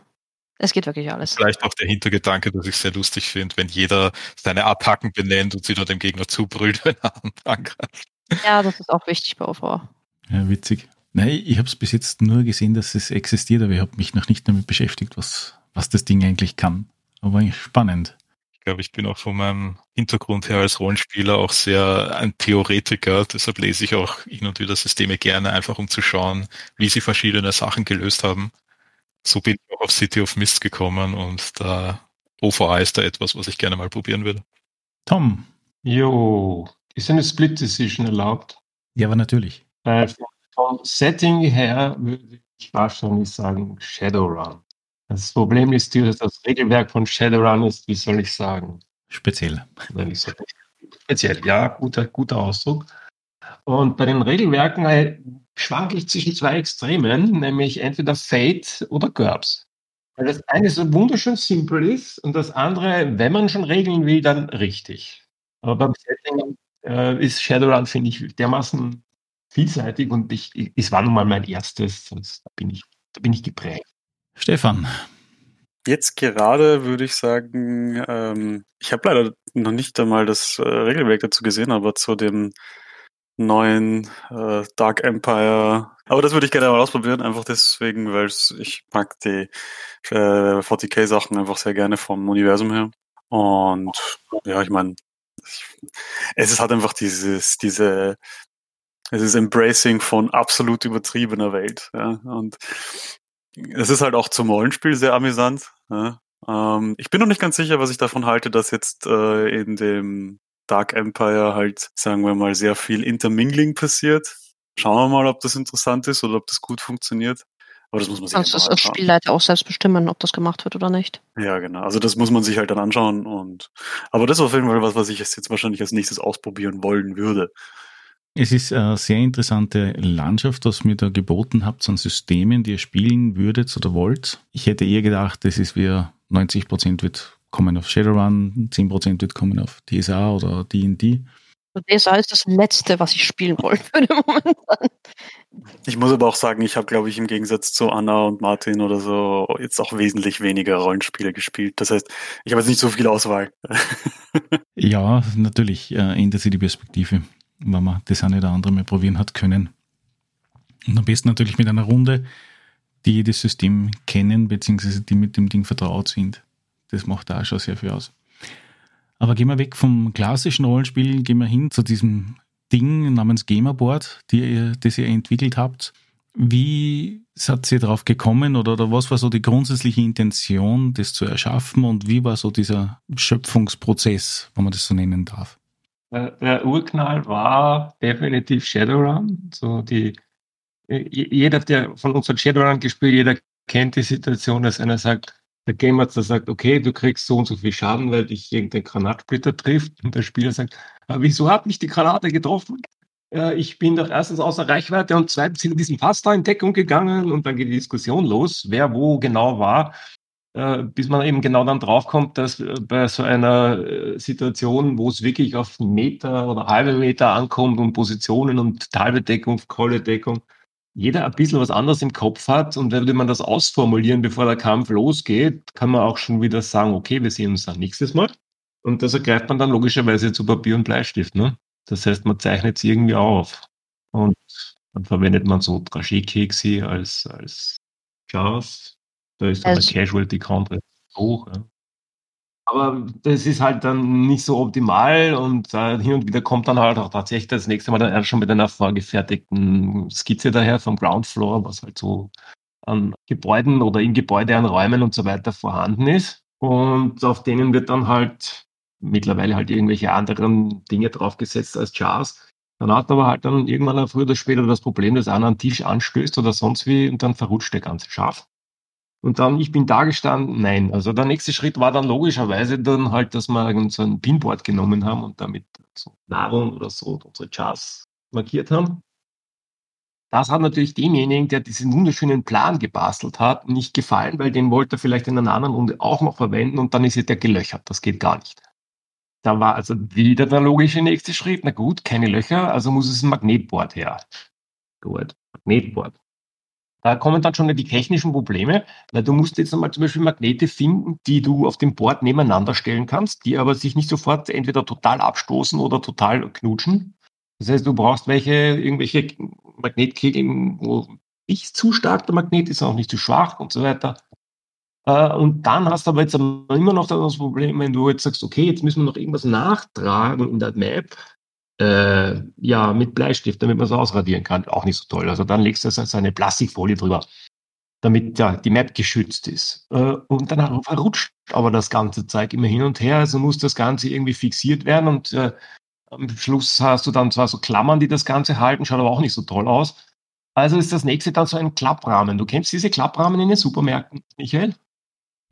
Es geht wirklich alles. Vielleicht auch der Hintergedanke, dass ich sehr lustig finde, wenn jeder seine Attacken benennt und sie dann dem Gegner zubrüllt, wenn er angreift. Ja, das ist auch wichtig bei OV. Ja, witzig. Nein, ich habe es bis jetzt nur gesehen, dass es existiert, aber ich habe mich noch nicht damit beschäftigt, was, was das Ding eigentlich kann. Aber eigentlich spannend. Ich glaube, ich bin auch von meinem Hintergrund her als Rollenspieler auch sehr ein Theoretiker. Deshalb lese ich auch hin und wieder Systeme gerne, einfach um zu schauen, wie sie verschiedene Sachen gelöst haben. So bin ich auch auf City of Mist gekommen und da OVA ist da etwas, was ich gerne mal probieren würde. Tom. Jo, ist eine Split Decision erlaubt? Ja, aber natürlich. Weil vom- Setting her würde ich wahrscheinlich sagen Shadowrun. Das Problem ist, dass das Regelwerk von Shadowrun ist, wie soll ich sagen? Speziell. Speziell, ja, guter, guter Ausdruck. Und bei den Regelwerken äh, schwanke ich zwischen zwei Extremen, nämlich entweder Fate oder GURPS. Weil das eine so wunderschön simpel ist und das andere, wenn man schon regeln will, dann richtig. Aber beim Setting äh, ist Shadowrun, finde ich, dermaßen vielseitig und ich, ich, es war nun mal mein erstes, sonst da bin ich, da bin ich geprägt. Stefan. Jetzt gerade würde ich sagen, ähm, ich habe leider noch nicht einmal das äh, Regelwerk dazu gesehen, aber zu dem neuen äh, Dark Empire. Aber das würde ich gerne mal ausprobieren, einfach deswegen, weil ich mag die äh, 40k Sachen einfach sehr gerne vom Universum her. Und ja, ich meine, es ist halt einfach dieses, diese, es ist Embracing von absolut übertriebener Welt. Ja? Und es ist halt auch zum Rollenspiel sehr amüsant. Ja? Ähm, ich bin noch nicht ganz sicher, was ich davon halte, dass jetzt äh, in dem Dark Empire halt, sagen wir mal, sehr viel Intermingling passiert. Schauen wir mal, ob das interessant ist oder ob das gut funktioniert. Aber das muss man sich Also das anschauen. Spielleiter auch selbst bestimmen, ob das gemacht wird oder nicht. Ja, genau. Also das muss man sich halt dann anschauen und aber das ist auf jeden Fall was, was ich jetzt wahrscheinlich als nächstes ausprobieren wollen würde. Es ist eine sehr interessante Landschaft, was mir da geboten habt an Systemen, die ihr spielen würdet oder wollt. Ich hätte eher gedacht, das ist wie 90% wird kommen auf Shadowrun, 10% wird kommen auf DSA oder D&D. Und DSA ist das Letzte, was ich spielen wollen würde momentan. Ich muss aber auch sagen, ich habe, glaube ich, im Gegensatz zu Anna und Martin oder so jetzt auch wesentlich weniger Rollenspiele gespielt. Das heißt, ich habe jetzt nicht so viel Auswahl. Ja, natürlich äh, ändert sich die Perspektive, wenn man das eine oder andere mal probieren hat können. Und am besten natürlich mit einer Runde, die das System kennen, beziehungsweise die mit dem Ding vertraut sind. Das macht auch schon sehr viel aus. Aber gehen wir weg vom klassischen Rollenspiel, gehen wir hin zu diesem Ding namens Gamerboard, die ihr, das ihr entwickelt habt. Wie seid ihr darauf gekommen oder, oder was war so die grundsätzliche Intention, das zu erschaffen und wie war so dieser Schöpfungsprozess, wenn man das so nennen darf? Der Urknall war definitiv Shadowrun. So die, jeder, der von uns hat Shadowrun gespielt, jeder kennt die Situation, dass einer sagt, der Gamer sagt, okay, du kriegst so und so viel Schaden, weil dich irgendein Granatsplitter trifft. Und der Spieler sagt, wieso hat mich die Granate getroffen? ich bin doch erstens außer Reichweite und zweitens in diesem Fass da in Deckung gegangen und dann geht die Diskussion los, wer wo genau war, äh, bis man eben genau dann draufkommt, dass äh, bei so einer äh, Situation, wo es wirklich auf Meter oder halbe Meter ankommt und Positionen und halbe Deckung, volle Deckung, jeder ein bisschen was anderes im Kopf hat und würde man das ausformulieren, bevor der Kampf losgeht, kann man auch schon wieder sagen, okay, wir sehen uns dann nächstes Mal. Und das ergreift man dann logischerweise zu Papier und Bleistift. Ne? Das heißt, man zeichnet es irgendwie auf. Und dann verwendet man so Dragé-Kekse als, als Jars. Da ist dann also, der Casualty Count hoch. Ja. Aber das ist halt dann nicht so optimal und äh, hin und wieder kommt dann halt auch tatsächlich das nächste Mal dann schon mit einer vorgefertigten Skizze daher vom Ground Floor, was halt so an Gebäuden oder im Gebäude an Räumen und so weiter vorhanden ist. Und auf denen wird dann halt mittlerweile halt irgendwelche anderen Dinge draufgesetzt als Jars. Dann hat aber halt dann irgendwann früher oder später das Problem, dass einer einen Tisch anstößt oder sonst wie und dann verrutscht der ganze Schaf. Und dann, ich bin da gestanden, nein. Also der nächste Schritt war dann logischerweise dann halt, dass wir so ein Pinboard genommen haben und damit so Nahrung oder so unsere Jars markiert haben. Das hat natürlich demjenigen, der diesen wunderschönen Plan gebastelt hat, nicht gefallen, weil den wollte er vielleicht in einer anderen Runde auch noch verwenden und dann ist er der gelöchert. Das geht gar nicht. Da war also wieder der logische nächste Schritt. Na gut, keine Löcher, also muss es ein Magnetboard her. Gut, Magnetboard. Da kommen dann schon die technischen Probleme, weil du musst jetzt einmal zum Beispiel Magnete finden, die du auf dem Board nebeneinander stellen kannst, die aber sich nicht sofort entweder total abstoßen oder total knutschen. Das heißt, du brauchst welche, irgendwelche Magnetkegel, wo nicht zu stark der Magnet ist, auch nicht zu schwach und so weiter. Äh, und dann hast du aber jetzt immer noch das Problem, wenn du jetzt sagst, okay, jetzt müssen wir noch irgendwas nachtragen in der Map, äh, ja, mit Bleistift, damit man es ausradieren kann. Auch nicht so toll. Also dann legst du so eine Plastikfolie drüber, damit ja, die Map geschützt ist. Äh, und dann verrutscht aber das ganze Zeug immer hin und her. Also muss das Ganze irgendwie fixiert werden und äh, am Schluss hast du dann zwar so Klammern, die das Ganze halten, schaut aber auch nicht so toll aus. Also ist das nächste dann so ein Klapprahmen. Du kennst diese Klapprahmen in den Supermärkten, Michael?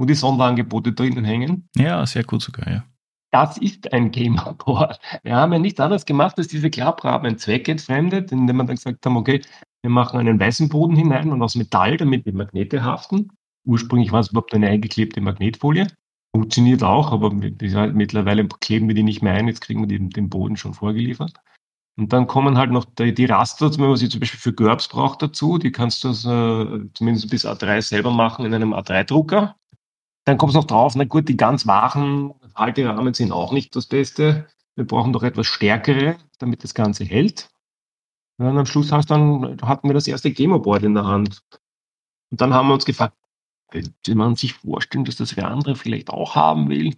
wo die Sonderangebote drinnen hängen. Ja, sehr gut sogar, ja. Das ist ein Gamerboard. Wir haben ja nichts anderes gemacht, als diese Klapprahmen zweckentfremdet, indem wir dann gesagt haben, okay, wir machen einen weißen Boden hinein und aus Metall, damit die Magnete haften. Ursprünglich war es überhaupt eine eingeklebte Magnetfolie. Funktioniert auch, aber mittlerweile kleben wir die nicht mehr ein. Jetzt kriegen wir den, den Boden schon vorgeliefert. Und dann kommen halt noch die, die Raster, wenn man sie zum Beispiel für GURPS braucht dazu. Die kannst du also zumindest bis A3 selber machen in einem A3-Drucker. Dann kommt es noch drauf, na gut, die ganz wachen Halterahmen sind auch nicht das Beste. Wir brauchen doch etwas stärkere, damit das Ganze hält. Und dann am Schluss hast dann, hatten wir das erste Gamerboard in der Hand. Und dann haben wir uns gefragt, könnte man sich vorstellen, dass das wer andere vielleicht auch haben will?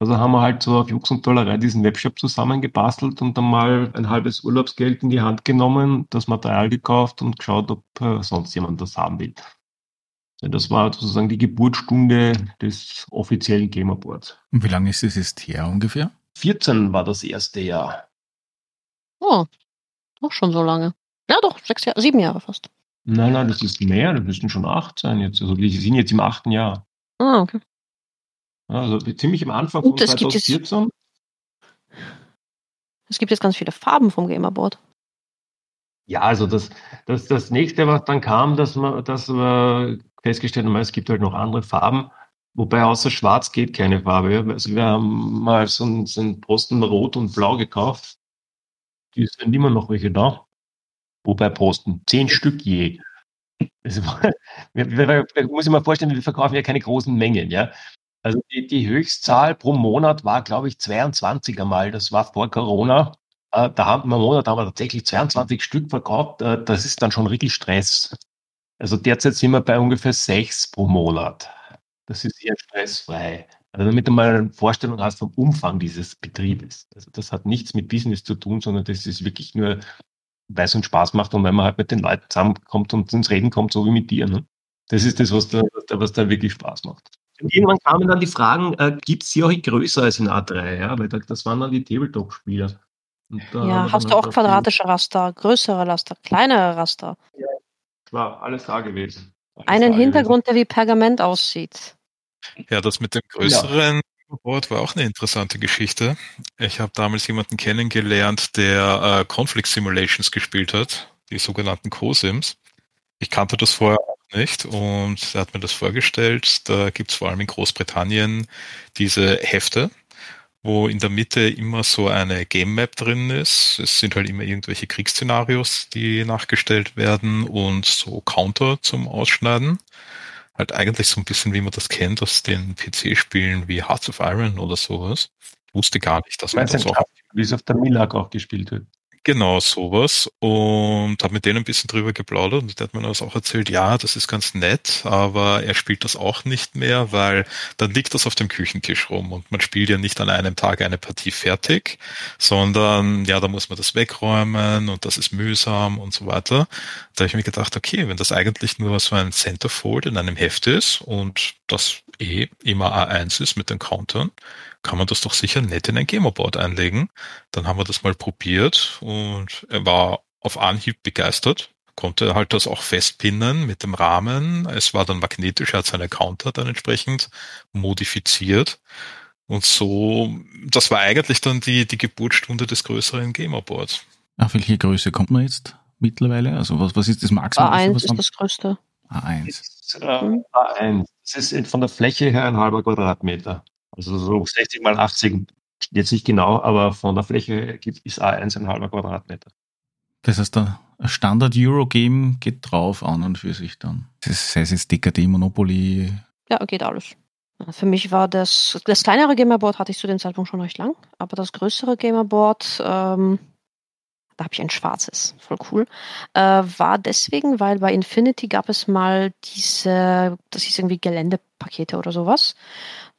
Also haben wir halt so auf Jux und Dollerei diesen Webshop zusammengebastelt und dann mal ein halbes Urlaubsgeld in die Hand genommen, das Material gekauft und geschaut, ob äh, sonst jemand das haben will. Das war sozusagen die Geburtsstunde des offiziellen Gamerboards. Und wie lange ist es jetzt her ungefähr? 14 war das erste Jahr. Oh, doch schon so lange. Ja, doch, sechs Jahre, sieben Jahre fast. Nein, nein, das ist mehr, das müssten schon acht sein jetzt. Also die sind jetzt im achten Jahr. Ah, okay. Also ziemlich am Anfang von 2014. Es gibt jetzt ganz viele Farben vom Gamerboard. Ja, also das, das, das nächste, was dann kam, dass wir, dass wir festgestellt haben, es gibt halt noch andere Farben, wobei außer Schwarz geht keine Farbe. Also wir haben mal so einen, so einen Posten Rot und Blau gekauft. Die sind immer noch welche da. Wobei Posten, zehn Stück je. Also, wir, muss ich mal vorstellen, wir verkaufen ja keine großen Mengen, ja. Also die, die Höchstzahl pro Monat war, glaube ich, 22 einmal. Das war vor Corona. Äh, da haben wir im Monat haben wir tatsächlich 22 Stück verkauft. Äh, das ist dann schon richtig Stress. Also derzeit sind wir bei ungefähr sechs pro Monat. Das ist eher stressfrei. Also damit du mal eine Vorstellung hast vom Umfang dieses Betriebes. Also das hat nichts mit Business zu tun, sondern das ist wirklich nur, weil es uns Spaß macht und wenn man halt mit den Leuten zusammenkommt und ins Reden kommt, so wie mit dir. Ne? Das ist das, was da, was da wirklich Spaß macht. Und irgendwann kamen dann die Fragen, äh, gibt es hier auch größer als in A3? Ja? Weil das waren dann die Tabletop-Spieler. Ja, hast du auch quadratische Raster, größere Raster, kleinere Raster? Ja, klar, alles da gewesen. Alles Einen Hintergrund, gewesen. der wie Pergament aussieht. Ja, das mit dem größeren ja. Board war auch eine interessante Geschichte. Ich habe damals jemanden kennengelernt, der äh, Conflict Simulations gespielt hat, die sogenannten Co-Sims. Ich kannte das vorher auch nicht und er hat mir das vorgestellt. Da gibt es vor allem in Großbritannien diese Hefte, wo in der Mitte immer so eine Game Map drin ist. Es sind halt immer irgendwelche Kriegsszenarios, die nachgestellt werden und so Counter zum Ausschneiden. Halt eigentlich so ein bisschen, wie man das kennt aus den PC-Spielen wie Hearts of Iron oder sowas. Ich wusste gar nicht, dass man das auch... Wie es auf der Milag auch gespielt wird. Genau, sowas. Und habe mit denen ein bisschen drüber geplaudert und der hat mir das auch erzählt, ja, das ist ganz nett, aber er spielt das auch nicht mehr, weil dann liegt das auf dem Küchentisch rum und man spielt ja nicht an einem Tag eine Partie fertig, sondern ja, da muss man das wegräumen und das ist mühsam und so weiter. Da habe ich mir gedacht, okay, wenn das eigentlich nur so ein Centerfold in einem Heft ist und das eh immer A1 ist mit den Countern, kann man das doch sicher nett in ein Gamerboard einlegen. Dann haben wir das mal probiert und er war auf Anhieb begeistert, konnte halt das auch festpinnen mit dem Rahmen. Es war dann magnetisch, er hat seine Counter dann entsprechend modifiziert. Und so, das war eigentlich dann die, die Geburtsstunde des größeren Gamerboards. Auf welche Größe kommt man jetzt mittlerweile? Also was, was ist das Maximum? A1 was ist das größte. A1. Ist, äh, A1. Das ist von der Fläche her ein halber Quadratmeter. Also so 60 mal 80, jetzt nicht genau, aber von der Fläche ist A1 ein halber Quadratmeter. Das heißt, der Standard-Euro-Game geht drauf an und für sich dann. Das heißt jetzt DKD, Monopoly. Ja, geht alles. Für mich war das, das kleinere Gamerboard hatte ich zu dem Zeitpunkt schon recht lang, aber das größere Gamerboard, ähm, da habe ich ein schwarzes, voll cool, äh, war deswegen, weil bei Infinity gab es mal diese, das hieß irgendwie Geländepakete oder sowas.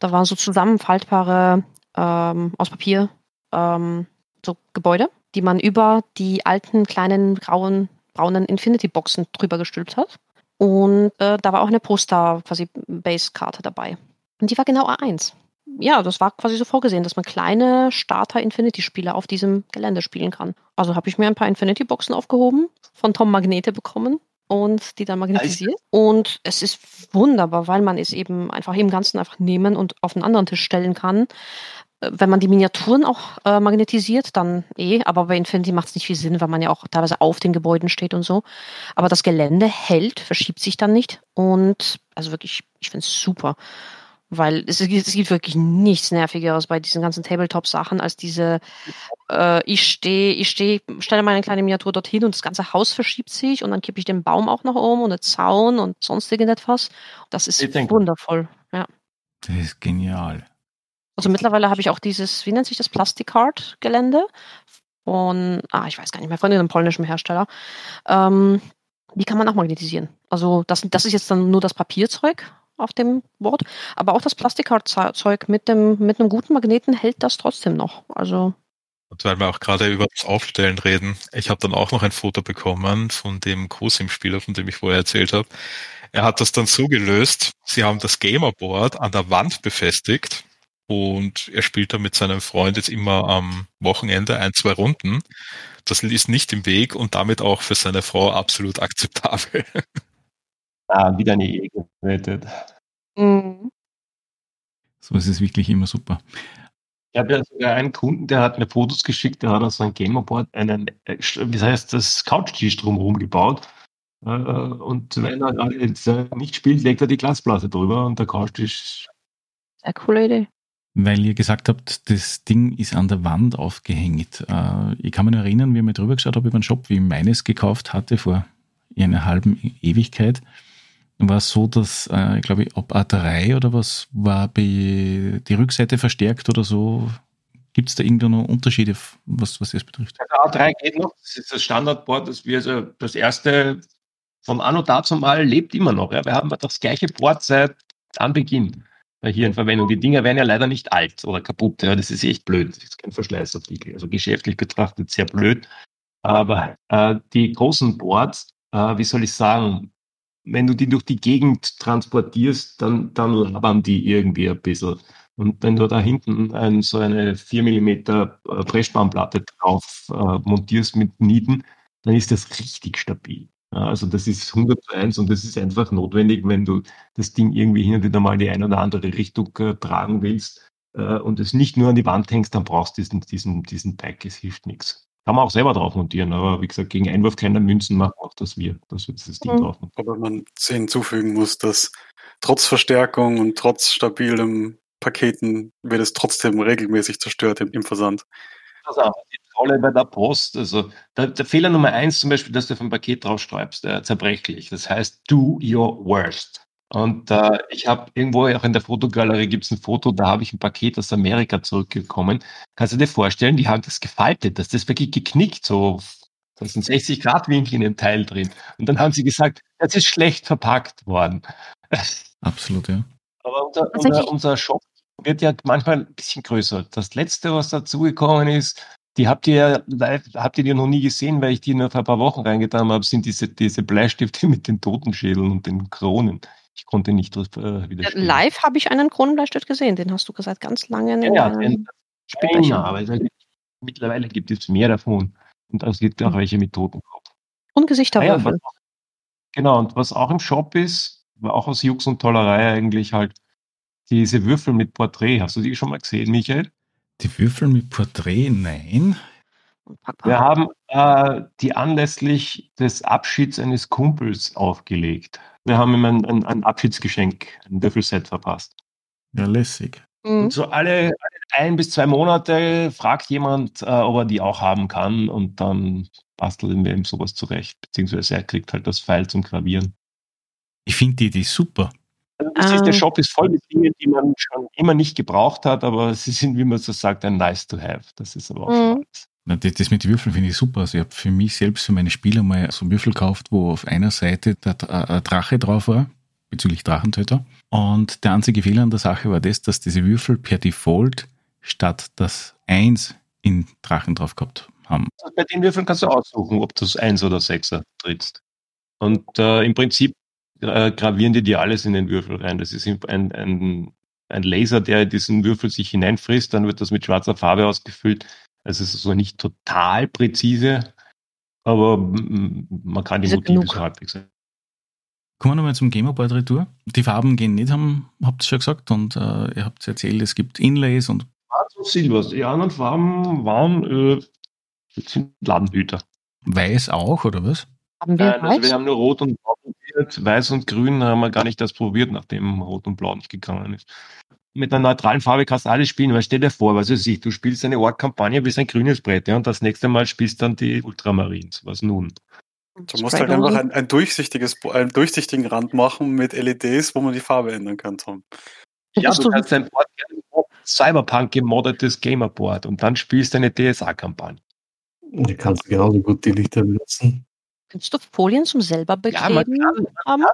Da waren so zusammenfaltbare ähm, aus Papier ähm, so Gebäude, die man über die alten kleinen grauen braunen Infinity-Boxen drüber gestülpt hat. Und äh, da war auch eine Poster, quasi Base-Karte dabei. Und die war genau A1. Ja, das war quasi so vorgesehen, dass man kleine Starter-Infinity-Spiele auf diesem Gelände spielen kann. Also habe ich mir ein paar Infinity-Boxen aufgehoben, von Tom Magnete bekommen und die dann magnetisiert. Und es ist wunderbar, weil man es eben einfach im Ganzen einfach nehmen und auf einen anderen Tisch stellen kann. Äh, wenn man die Miniaturen auch äh, magnetisiert, dann eh, aber bei Infinity macht es nicht viel Sinn, weil man ja auch teilweise auf den Gebäuden steht und so. Aber das Gelände hält, verschiebt sich dann nicht. Und also wirklich, ich finde es super. Weil es, es gibt wirklich nichts Nervigeres bei diesen ganzen Tabletop-Sachen als diese, äh, ich stehe, ich stehe, stelle meine kleine Miniatur dorthin und das ganze Haus verschiebt sich und dann kippe ich den Baum auch noch um und den Zaun und sonst irgendetwas. Das ist wundervoll, ja. Das ist genial. Also mittlerweile habe ich auch dieses, wie nennt sich das, Plastikart-Gelände von, ah, ich weiß gar nicht mehr, von einem polnischen Hersteller. Ähm, die kann man auch magnetisieren. Also das, das ist jetzt dann nur das Papierzeug, auf dem Board. Aber auch das Plastikzeug mit mit einem guten Magneten hält das trotzdem noch. Also und weil wir auch gerade über das Aufstellen reden, ich habe dann auch noch ein Foto bekommen von dem Cosim-Spieler, von dem ich vorher erzählt habe. Er hat das dann so gelöst, sie haben das Gamerboard an der Wand befestigt und er spielt da mit seinem Freund jetzt immer am Wochenende ein, zwei Runden. Das ist nicht im Weg und damit auch für seine Frau absolut akzeptabel. Ah, wieder eine Ehe gerettet. Mhm. So ist es wirklich immer super. Ich habe ja sogar einen Kunden, der hat mir Fotos geschickt, der hat auf sein Gamerboard einen, äh, wie heißt das, Couchtisch drumherum gebaut. Äh, und wenn er gerade nicht spielt, legt er die Glasplatte drüber und der Couchtisch. Sehr coole Idee. Weil ihr gesagt habt, das Ding ist an der Wand aufgehängt. Äh, ich kann mich erinnern, wie ich mal drüber geschaut habe über einen Shop, wie ich meines gekauft hatte vor einer halben Ewigkeit war es so, dass, äh, ich glaube, ob A3 oder was war die Rückseite verstärkt oder so? Gibt es da irgendeine Unterschiede, was, was das betrifft? Also A3 geht noch, das ist das Standardboard, das wir also das erste vom Anno dazu mal lebt immer noch. Ja. Wir haben das gleiche Board seit Anbeginn hier in Verwendung. Die Dinger werden ja leider nicht alt oder kaputt. Ja. Das ist echt blöd. Das ist kein Verschleißartikel. Also geschäftlich betrachtet sehr blöd. Aber äh, die großen Boards, äh, wie soll ich sagen, wenn du die durch die Gegend transportierst, dann, dann labern die irgendwie ein bisschen. Und wenn du da hinten ein, so eine 4 mm äh, Pressspanplatte drauf äh, montierst mit Nieten, dann ist das richtig stabil. Ja, also das ist 100 zu 1 und das ist einfach notwendig, wenn du das Ding irgendwie hin und wieder mal die eine oder andere Richtung äh, tragen willst äh, und es nicht nur an die Wand hängst, dann brauchst du diesen, diesen, diesen Teig, es hilft nichts. Kann man auch selber drauf montieren, aber wie gesagt, gegen Einwurf kleiner Münzen machen auch das wir, dass wir dieses Ding mhm. drauf montieren. Aber man hinzufügen muss, dass trotz Verstärkung und trotz stabilem Paketen wird es trotzdem regelmäßig zerstört im, im Versand. Also die Trolle bei der Post, also der, der, Fehler Nummer eins zum Beispiel, dass du auf ein Paket draufschreibst, äh, zerbrechlich. Das heißt, do your worst. Und äh, ich habe irgendwo auch in der Fotogalerie gibt es ein Foto, da habe ich ein Paket aus Amerika zurückgekommen. Kannst du dir vorstellen, die haben das gefaltet, dass das wirklich geknickt, so da sind 60 Grad Winkel in dem Teil drin. Und dann haben sie gesagt, das ist schlecht verpackt worden. Absolut, ja. Aber unser, unser, unser Shop wird ja manchmal ein bisschen größer. Das letzte, was dazugekommen ist, die habt ihr ja live, habt ihr die noch nie gesehen, weil ich die nur vor ein paar Wochen reingetan habe, sind diese, diese Bleistifte mit den Totenschädeln und den Kronen. Ich konnte nicht äh, widerstehen. Live habe ich einen Kronenbleistift gesehen, den hast du gesagt, ganz lange. In ja, ja, den, aber mittlerweile gibt es mehr davon. Und es gibt auch hm. welche mit Totenkopf. Und Gesichterwürfel. Ja, genau, und was auch im Shop ist, war auch aus Jux und Tollerei eigentlich halt, diese Würfel mit Porträt. Hast du die schon mal gesehen, Michael? Die Würfel mit Porträt? Nein. Wir haben äh, die anlässlich des Abschieds eines Kumpels aufgelegt. Wir haben ihm ein, ein, ein Abschiedsgeschenk, ein Würfelset verpasst. Ja, lässig. Mhm. Und so alle, ein bis zwei Monate fragt jemand, äh, ob er die auch haben kann und dann basteln wir ihm sowas zurecht, beziehungsweise er kriegt halt das Pfeil zum Gravieren. Ich finde die Idee super. Also ist, der ähm. Shop ist voll mit Dingen, die man schon immer nicht gebraucht hat, aber sie sind, wie man so sagt, ein nice to have. Das ist aber auch mhm. das, das mit den Würfeln finde ich super. Also ich habe für mich selbst, für meine Spieler mal so einen Würfel gekauft, wo auf einer Seite der äh, Drache drauf war, bezüglich Drachentöter. Und der einzige Fehler an der Sache war das, dass diese Würfel per Default statt das 1 in Drachen drauf gehabt haben. Also bei den Würfeln kannst du aussuchen, ob du das 1 oder 6er trittst. Und äh, im Prinzip äh, gravieren die dir alles in den Würfel rein. Das ist ein, ein, ein Laser, der diesen Würfel sich hineinfrisst, dann wird das mit schwarzer Farbe ausgefüllt. Also es ist so nicht total präzise, aber man kann die Motive so halbwegs Kommen wir nochmal zum Gamerboard Retour. Die Farben gehen nicht, haben, habt ihr schon gesagt, und äh, ihr habt erzählt, es gibt Inlays und. Schwarz und Silber. Die anderen Farben waren äh, sind Ladenhüter. Weiß auch, oder was? Haben wir Nein, also wir haben nur Rot und Blau probiert. Weiß und Grün haben wir gar nicht das probiert, nachdem Rot und Blau nicht gegangen ist. Mit einer neutralen Farbe kannst du alles spielen, weil stell dir vor, was weiß ich, du spielst eine Org-Kampagne bis ein grünes Brett, ja, und das nächste Mal spielst dann die Ultramarines. Was nun? Du musst halt einfach ein, ein, durchsichtiges, einen durchsichtigen Rand machen mit LEDs, wo man die Farbe ändern kann, Tom. Ja, du kannst ein Board, Cyberpunk gemoddetes Gamerboard und dann spielst du eine DSA-Kampagne. Du kannst genauso gut die Lichter benutzen. Kannst du Folien zum selber bekleben ja, haben?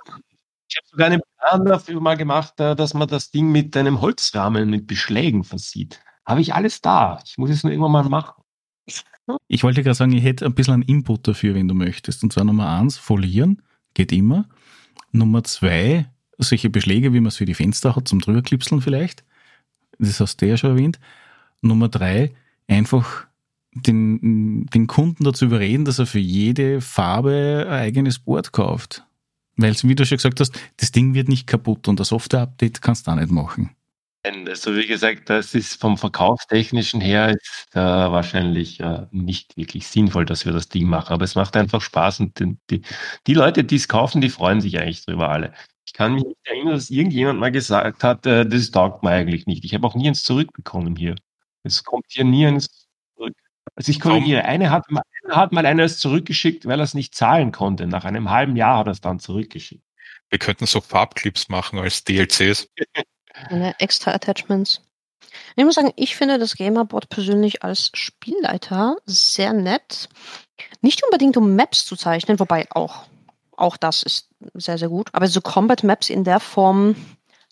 Ich habe sogar einen Plan dafür mal gemacht, äh, dass man das Ding mit einem Holzrahmen mit Beschlägen versieht. Habe ich alles da. Ich muss es nur irgendwann mal machen. Ich wollte gerade sagen, ich hätte ein bisschen einen Input dafür, wenn du möchtest. Und zwar Nummer eins, folieren, geht immer. Nummer zwei, solche Beschläge, wie man es für die Fenster hat, zum drüberklipseln vielleicht. Das hast du ja schon erwähnt. Nummer drei, einfach den, den Kunden dazu überreden, dass er für jede Farbe ein eigenes Board kauft. Weil, wie du schon gesagt hast, das Ding wird nicht kaputt und das Software-Update kannst du auch nicht machen. Also wie gesagt, das ist vom Verkaufstechnischen her ist, äh, wahrscheinlich äh, nicht wirklich sinnvoll, dass wir das Ding machen. Aber es macht einfach Spaß und die, die, die Leute, die es kaufen, die freuen sich eigentlich drüber alle. Ich kann mich nicht erinnern, dass irgendjemand mal gesagt hat, äh, das taugt mir eigentlich nicht. Ich habe auch nie eins zurückbekommen hier. Es kommt hier nie eins also ich korrigiere, eine hat, eine hat mal eines zurückgeschickt, weil er es nicht zahlen konnte. Nach einem halben Jahr hat er es dann zurückgeschickt. Wir könnten so Farbclips machen als DLCs. Eine extra Attachments. Ich muss sagen, ich finde das Gamerboard persönlich als Spielleiter sehr nett. Nicht unbedingt um Maps zu zeichnen, wobei auch auch das ist sehr, sehr gut. Aber so Combat Maps in der Form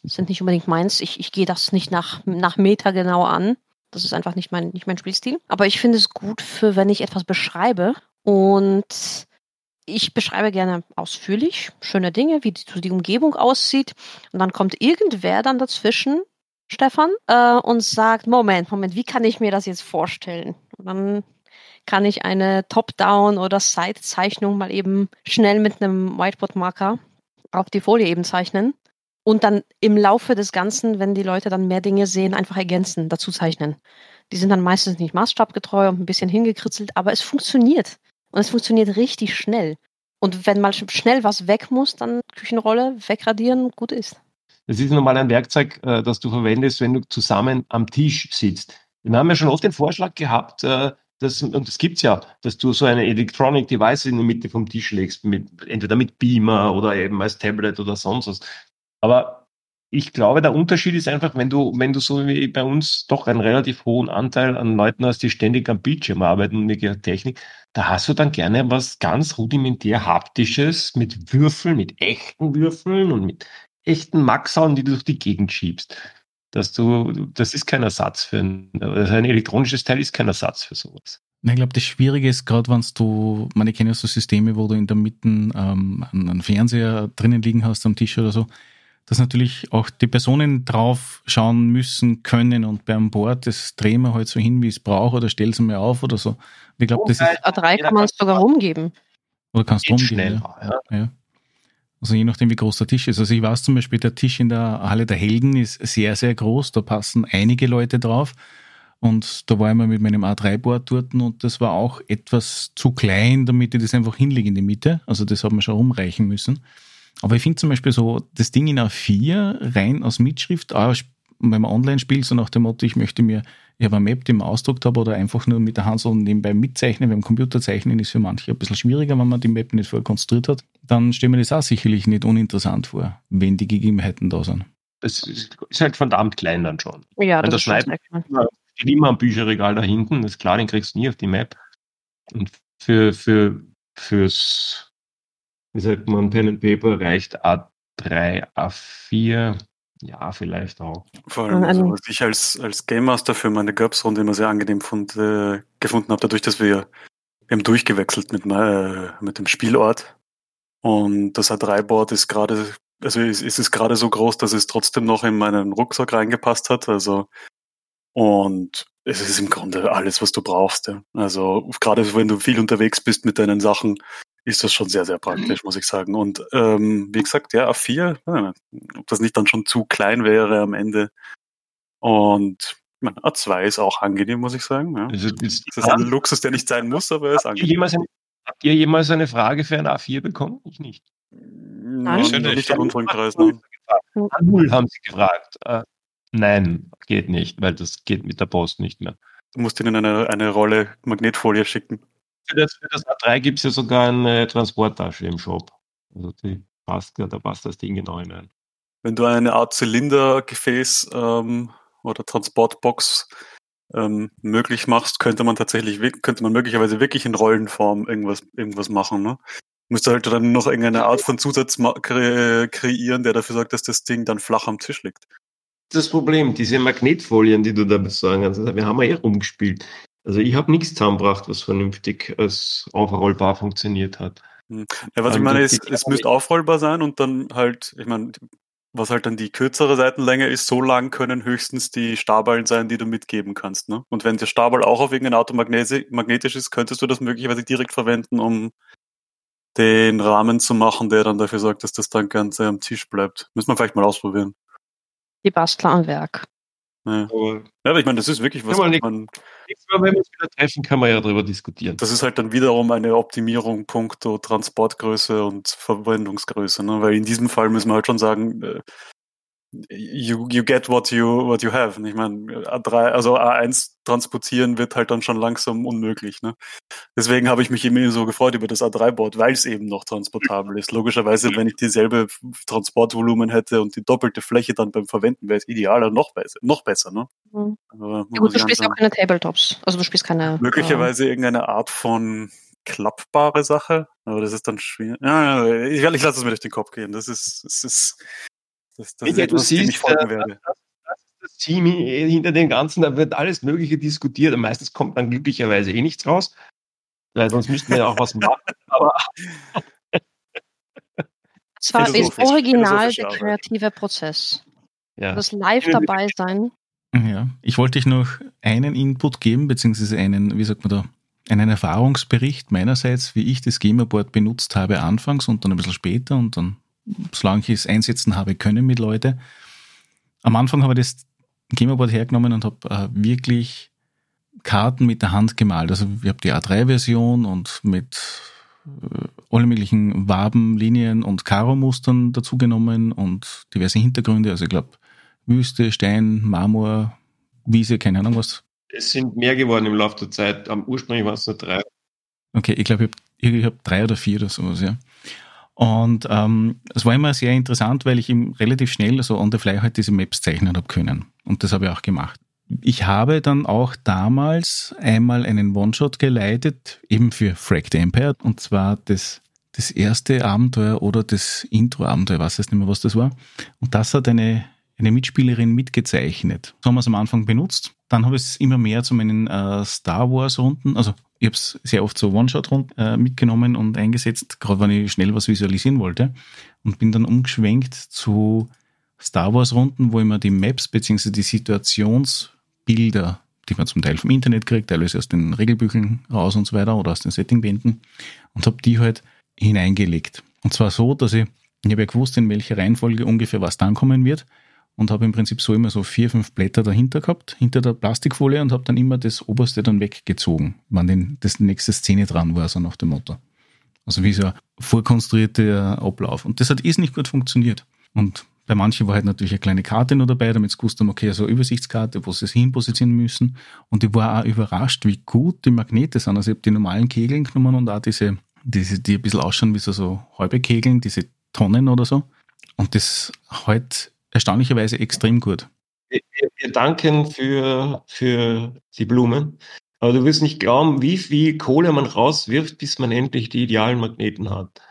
sind nicht unbedingt meins. Ich, ich gehe das nicht nach, nach Meter genau an. Das ist einfach nicht mein, nicht mein Spielstil. Aber ich finde es gut für, wenn ich etwas beschreibe. Und ich beschreibe gerne ausführlich schöne Dinge, wie die, die Umgebung aussieht. Und dann kommt irgendwer dann dazwischen, Stefan, äh, und sagt, Moment, Moment, wie kann ich mir das jetzt vorstellen? Und dann kann ich eine Top-Down- oder Side-Zeichnung mal eben schnell mit einem Whiteboard-Marker auf die Folie eben zeichnen und dann im Laufe des Ganzen, wenn die Leute dann mehr Dinge sehen, einfach ergänzen, dazu zeichnen. Die sind dann meistens nicht maßstabgetreu und ein bisschen hingekritzelt, aber es funktioniert. Und es funktioniert richtig schnell. Und wenn mal schnell was weg muss, dann Küchenrolle wegradieren, gut ist. Das ist normal ein Werkzeug, äh, das du verwendest, wenn du zusammen am Tisch sitzt. Wir haben ja schon oft den Vorschlag gehabt, äh, das, und das gibt's ja, dass du so eine Electronic Device in der Mitte vom Tisch legst, mit, entweder mit Beamer oder eben als Tablet oder sonst was. Aber ich glaube, der Unterschied ist einfach, wenn du, wenn du so wie bei uns doch einen relativ hohen Anteil an Leuten hast, die ständig am Bildschirm arbeiten mit der Technik, da hast du dann gerne was ganz rudimentär haptisches mit Würfeln, mit echten Würfeln und mit echten Maxern, die du durch die Gegend schiebst dass du, das ist kein Ersatz für ein, also ein elektronisches Teil ist kein Ersatz für sowas. Ich glaube, das Schwierige ist gerade, wenn du, man kenne ja so Systeme, wo du in der Mitte ähm, einen Fernseher drinnen liegen hast am Tisch oder so, dass natürlich auch die Personen drauf schauen müssen können und beim Board, das drehen wir halt so hin, wie es braucht oder stellen es mal auf oder so. Ich glaube, das ist. A3 kann man es sogar rumgeben. Oder kannst du rumgeben. Ja. ja. Also je nachdem, wie groß der Tisch ist. Also ich weiß zum Beispiel, der Tisch in der Halle der Helden ist sehr, sehr groß. Da passen einige Leute drauf. Und da war ich mal mit meinem A3-Board dort und das war auch etwas zu klein, damit ich das einfach hinlege in die Mitte. Also das hat man schon rumreichen müssen. Aber ich finde zum Beispiel so das Ding in A4 rein aus Mitschrift, auch wenn man online spielt, so nach dem Motto, ich möchte mir, ich habe eine Map, die man ausdruckt habe oder einfach nur mit der Hand so nebenbei mitzeichnen, beim Computer zeichnen ist für manche ein bisschen schwieriger, wenn man die Map nicht vorher konstruiert hat, dann stelle mir das auch sicherlich nicht uninteressant vor, wenn die Gegebenheiten da sind. Es ist halt verdammt klein dann schon. Ja, das, das Schneiden steht immer am Bücherregal da hinten, das ist klar, den kriegst du nie auf die Map. Und für, für, fürs, wie sagt man, Pen and Paper reicht A3, A4, ja, vielleicht auch. Vor allem, also, was ich als, als Game Master für meine GURPS-Runde immer sehr angenehm fand, äh, gefunden habe, dadurch, dass wir, wir haben durchgewechselt mit, äh, mit dem Spielort. Und das A3-Board ist gerade, also ist, ist es gerade so groß, dass es trotzdem noch in meinen Rucksack reingepasst hat. Also, und es ist im Grunde alles, was du brauchst. Ja. Also, gerade wenn du viel unterwegs bist mit deinen Sachen, ist das schon sehr, sehr praktisch, muss ich sagen. Und ähm, wie gesagt, ja, A4, ja, ob das nicht dann schon zu klein wäre am Ende. Und meine, A2 ist auch angenehm, muss ich sagen. Ja. Also, das ist ein Luxus, der nicht sein muss, aber er ist angenehm. Jemals eine, habt ihr jemals eine Frage für ein A4 bekommen? Ich nicht. Nein, Nein nicht im Umfangkreis. Ne? Null haben sie gefragt. Äh, nein, geht nicht, weil das geht mit der Post nicht mehr. Du musst ihnen eine, eine Rolle Magnetfolie schicken für das, für das A3 gibt es ja sogar eine Transporttasche im Shop. Also die passt ja, da passt das Ding genau hinein. Wenn du eine Art Zylindergefäß ähm, oder Transportbox ähm, möglich machst, könnte man tatsächlich, könnte man möglicherweise wirklich in Rollenform irgendwas, irgendwas machen. Ne? Müsste halt dann noch irgendeine Art von Zusatz kre kreieren, der dafür sorgt, dass das Ding dann flach am Tisch liegt. Das Problem, diese Magnetfolien, die du da besorgen kannst, wir haben ja eh rumgespielt. Also ich habe nichts zusammengebracht, was vernünftig als aufrollbar funktioniert hat. Hm. Ja, was ich meine, ist, es müsste aufrollbar sein und dann halt, ich meine, was halt dann die kürzere Seitenlänge ist, so lang können höchstens die Staballen sein, die du mitgeben kannst. Ne? Und wenn der Stabal auch auf irgendein Auto magnetisch ist, könntest du das möglicherweise direkt verwenden, um den Rahmen zu machen, der dann dafür sorgt, dass das dann ganz am Tisch bleibt. Müssen wir vielleicht mal ausprobieren. Die Bastler am Werk. Ja. Aber, ja, aber ich meine, das ist wirklich was, man, man Mal, wenn wir uns wieder treffen, kann man ja darüber diskutieren. Das ist halt dann wiederum eine Optimierung punkto Transportgröße und Verwendungsgröße, ne? weil in diesem Fall müssen wir halt schon sagen, äh, you, you get what you, what you have. Ich meine, A3, also A1 transportieren wird halt dann schon langsam unmöglich. Ne? Deswegen habe ich mich immer so gefreut über das A3-Board, weil es eben noch transportabel ist. Logischerweise, wenn ich dieselbe Transportvolumen hätte und die doppelte Fläche dann beim Verwenden, wäre es idealer noch besser. Noch besser ne? Mhm. ja, gut, du spielst auch keine Tabletops. Also du spielst keine. Möglicherweise äh, irgendeine Art von klappbare Sache, aber das ist dann schwer. Ja, ich, ich lasse es mir durch den Kopf gehen. Das ist, das ist, das, das du etwas, dem ich siehst, folgen äh, werde. das Team hi- hinter dem Ganzen, da wird alles Mögliche diskutiert und meistens kommt dann glücklicherweise eh nichts raus, weil sonst müssten wir ja auch was machen. Aber Es war im Original der kreative Prozess. ja, Das live dabei sein. Ja, ich wollte euch noch einen Input geben, beziehungsweise einen, wie sagt man da, einen Erfahrungsbericht meinerseits, wie ich das Gamerboard benutzt habe anfangs und dann ein bisschen später und dann, solange ich es einsetzen habe können mit Leute. Am Anfang habe ich das Gamerboard hergenommen und habe äh, wirklich Karten mit der Hand gemalt. Also ich habe die A3-Version und mit äh, alle möglichen Waben, Linien und Karo-Mustern dazugenommen und diverse Hintergründe. Also ich glaube, Wüste, Stein, Marmor, Wiese, keine Ahnung was. es sind mehr geworden im Laufe der Zeit. Am ursprünglich waren es nur drei. Okay, ich glaube, ich habe hab drei oder vier oder sowas, ja. Und ähm, es war immer sehr interessant, weil ich ihm relativ schnell so on the fly halt diese Maps zeichnen habe können. Und das habe ich auch gemacht. Ich habe dann auch damals einmal einen One-Shot geleitet, eben für Fragged Empire, und zwar das, das erste Abenteuer oder das Intro-Abenteuer, weiß jetzt nicht mehr, was das war. Und das hat eine, eine Mitspielerin mitgezeichnet. So haben wir es am Anfang benutzt. Dann habe ich es immer mehr zu meinen äh, Star Wars-Runden, also ich habe es sehr oft so One-Shot-Runden äh, mitgenommen und eingesetzt, gerade wenn ich schnell was visualisieren wollte. Und bin dann umgeschwenkt zu Star Wars-Runden, wo ich mir die Maps bzw. die Situationsbilder, die man zum Teil vom Internet kriegt, teilweise aus den Regelbüchern raus und so weiter oder aus den Settingbänden und habe die halt hineingelegt. Und zwar so, dass ich, ich habe ja gewusst, in welcher Reihenfolge ungefähr was dann kommen wird und habe im Prinzip so immer so vier, fünf Blätter dahinter gehabt, hinter der Plastikfolie und habe dann immer das oberste dann weggezogen, wann denn das nächste Szene dran war, so nach dem Motto. Also wie so ein vorkonstruierter Ablauf. Und das hat ist nicht gut funktioniert. Und bei manchen war halt natürlich eine kleine Karte noch dabei, damit sie gewusst haben, okay, so eine Übersichtskarte, wo sie es hinpositionieren müssen. Und ich war auch überrascht, wie gut die Magnete sind. Also ich habe die normalen Kegeln genommen und auch diese, diese, die ein bisschen ausschauen wie so, so halbe Kegeln, diese Tonnen oder so. Und das halt erstaunlicherweise extrem gut. Wir, wir- danken für, für die Blumen. Aber du wirst nicht glauben, wie viel Kohle man rauswirft, bis man endlich die idealen Magneten hat.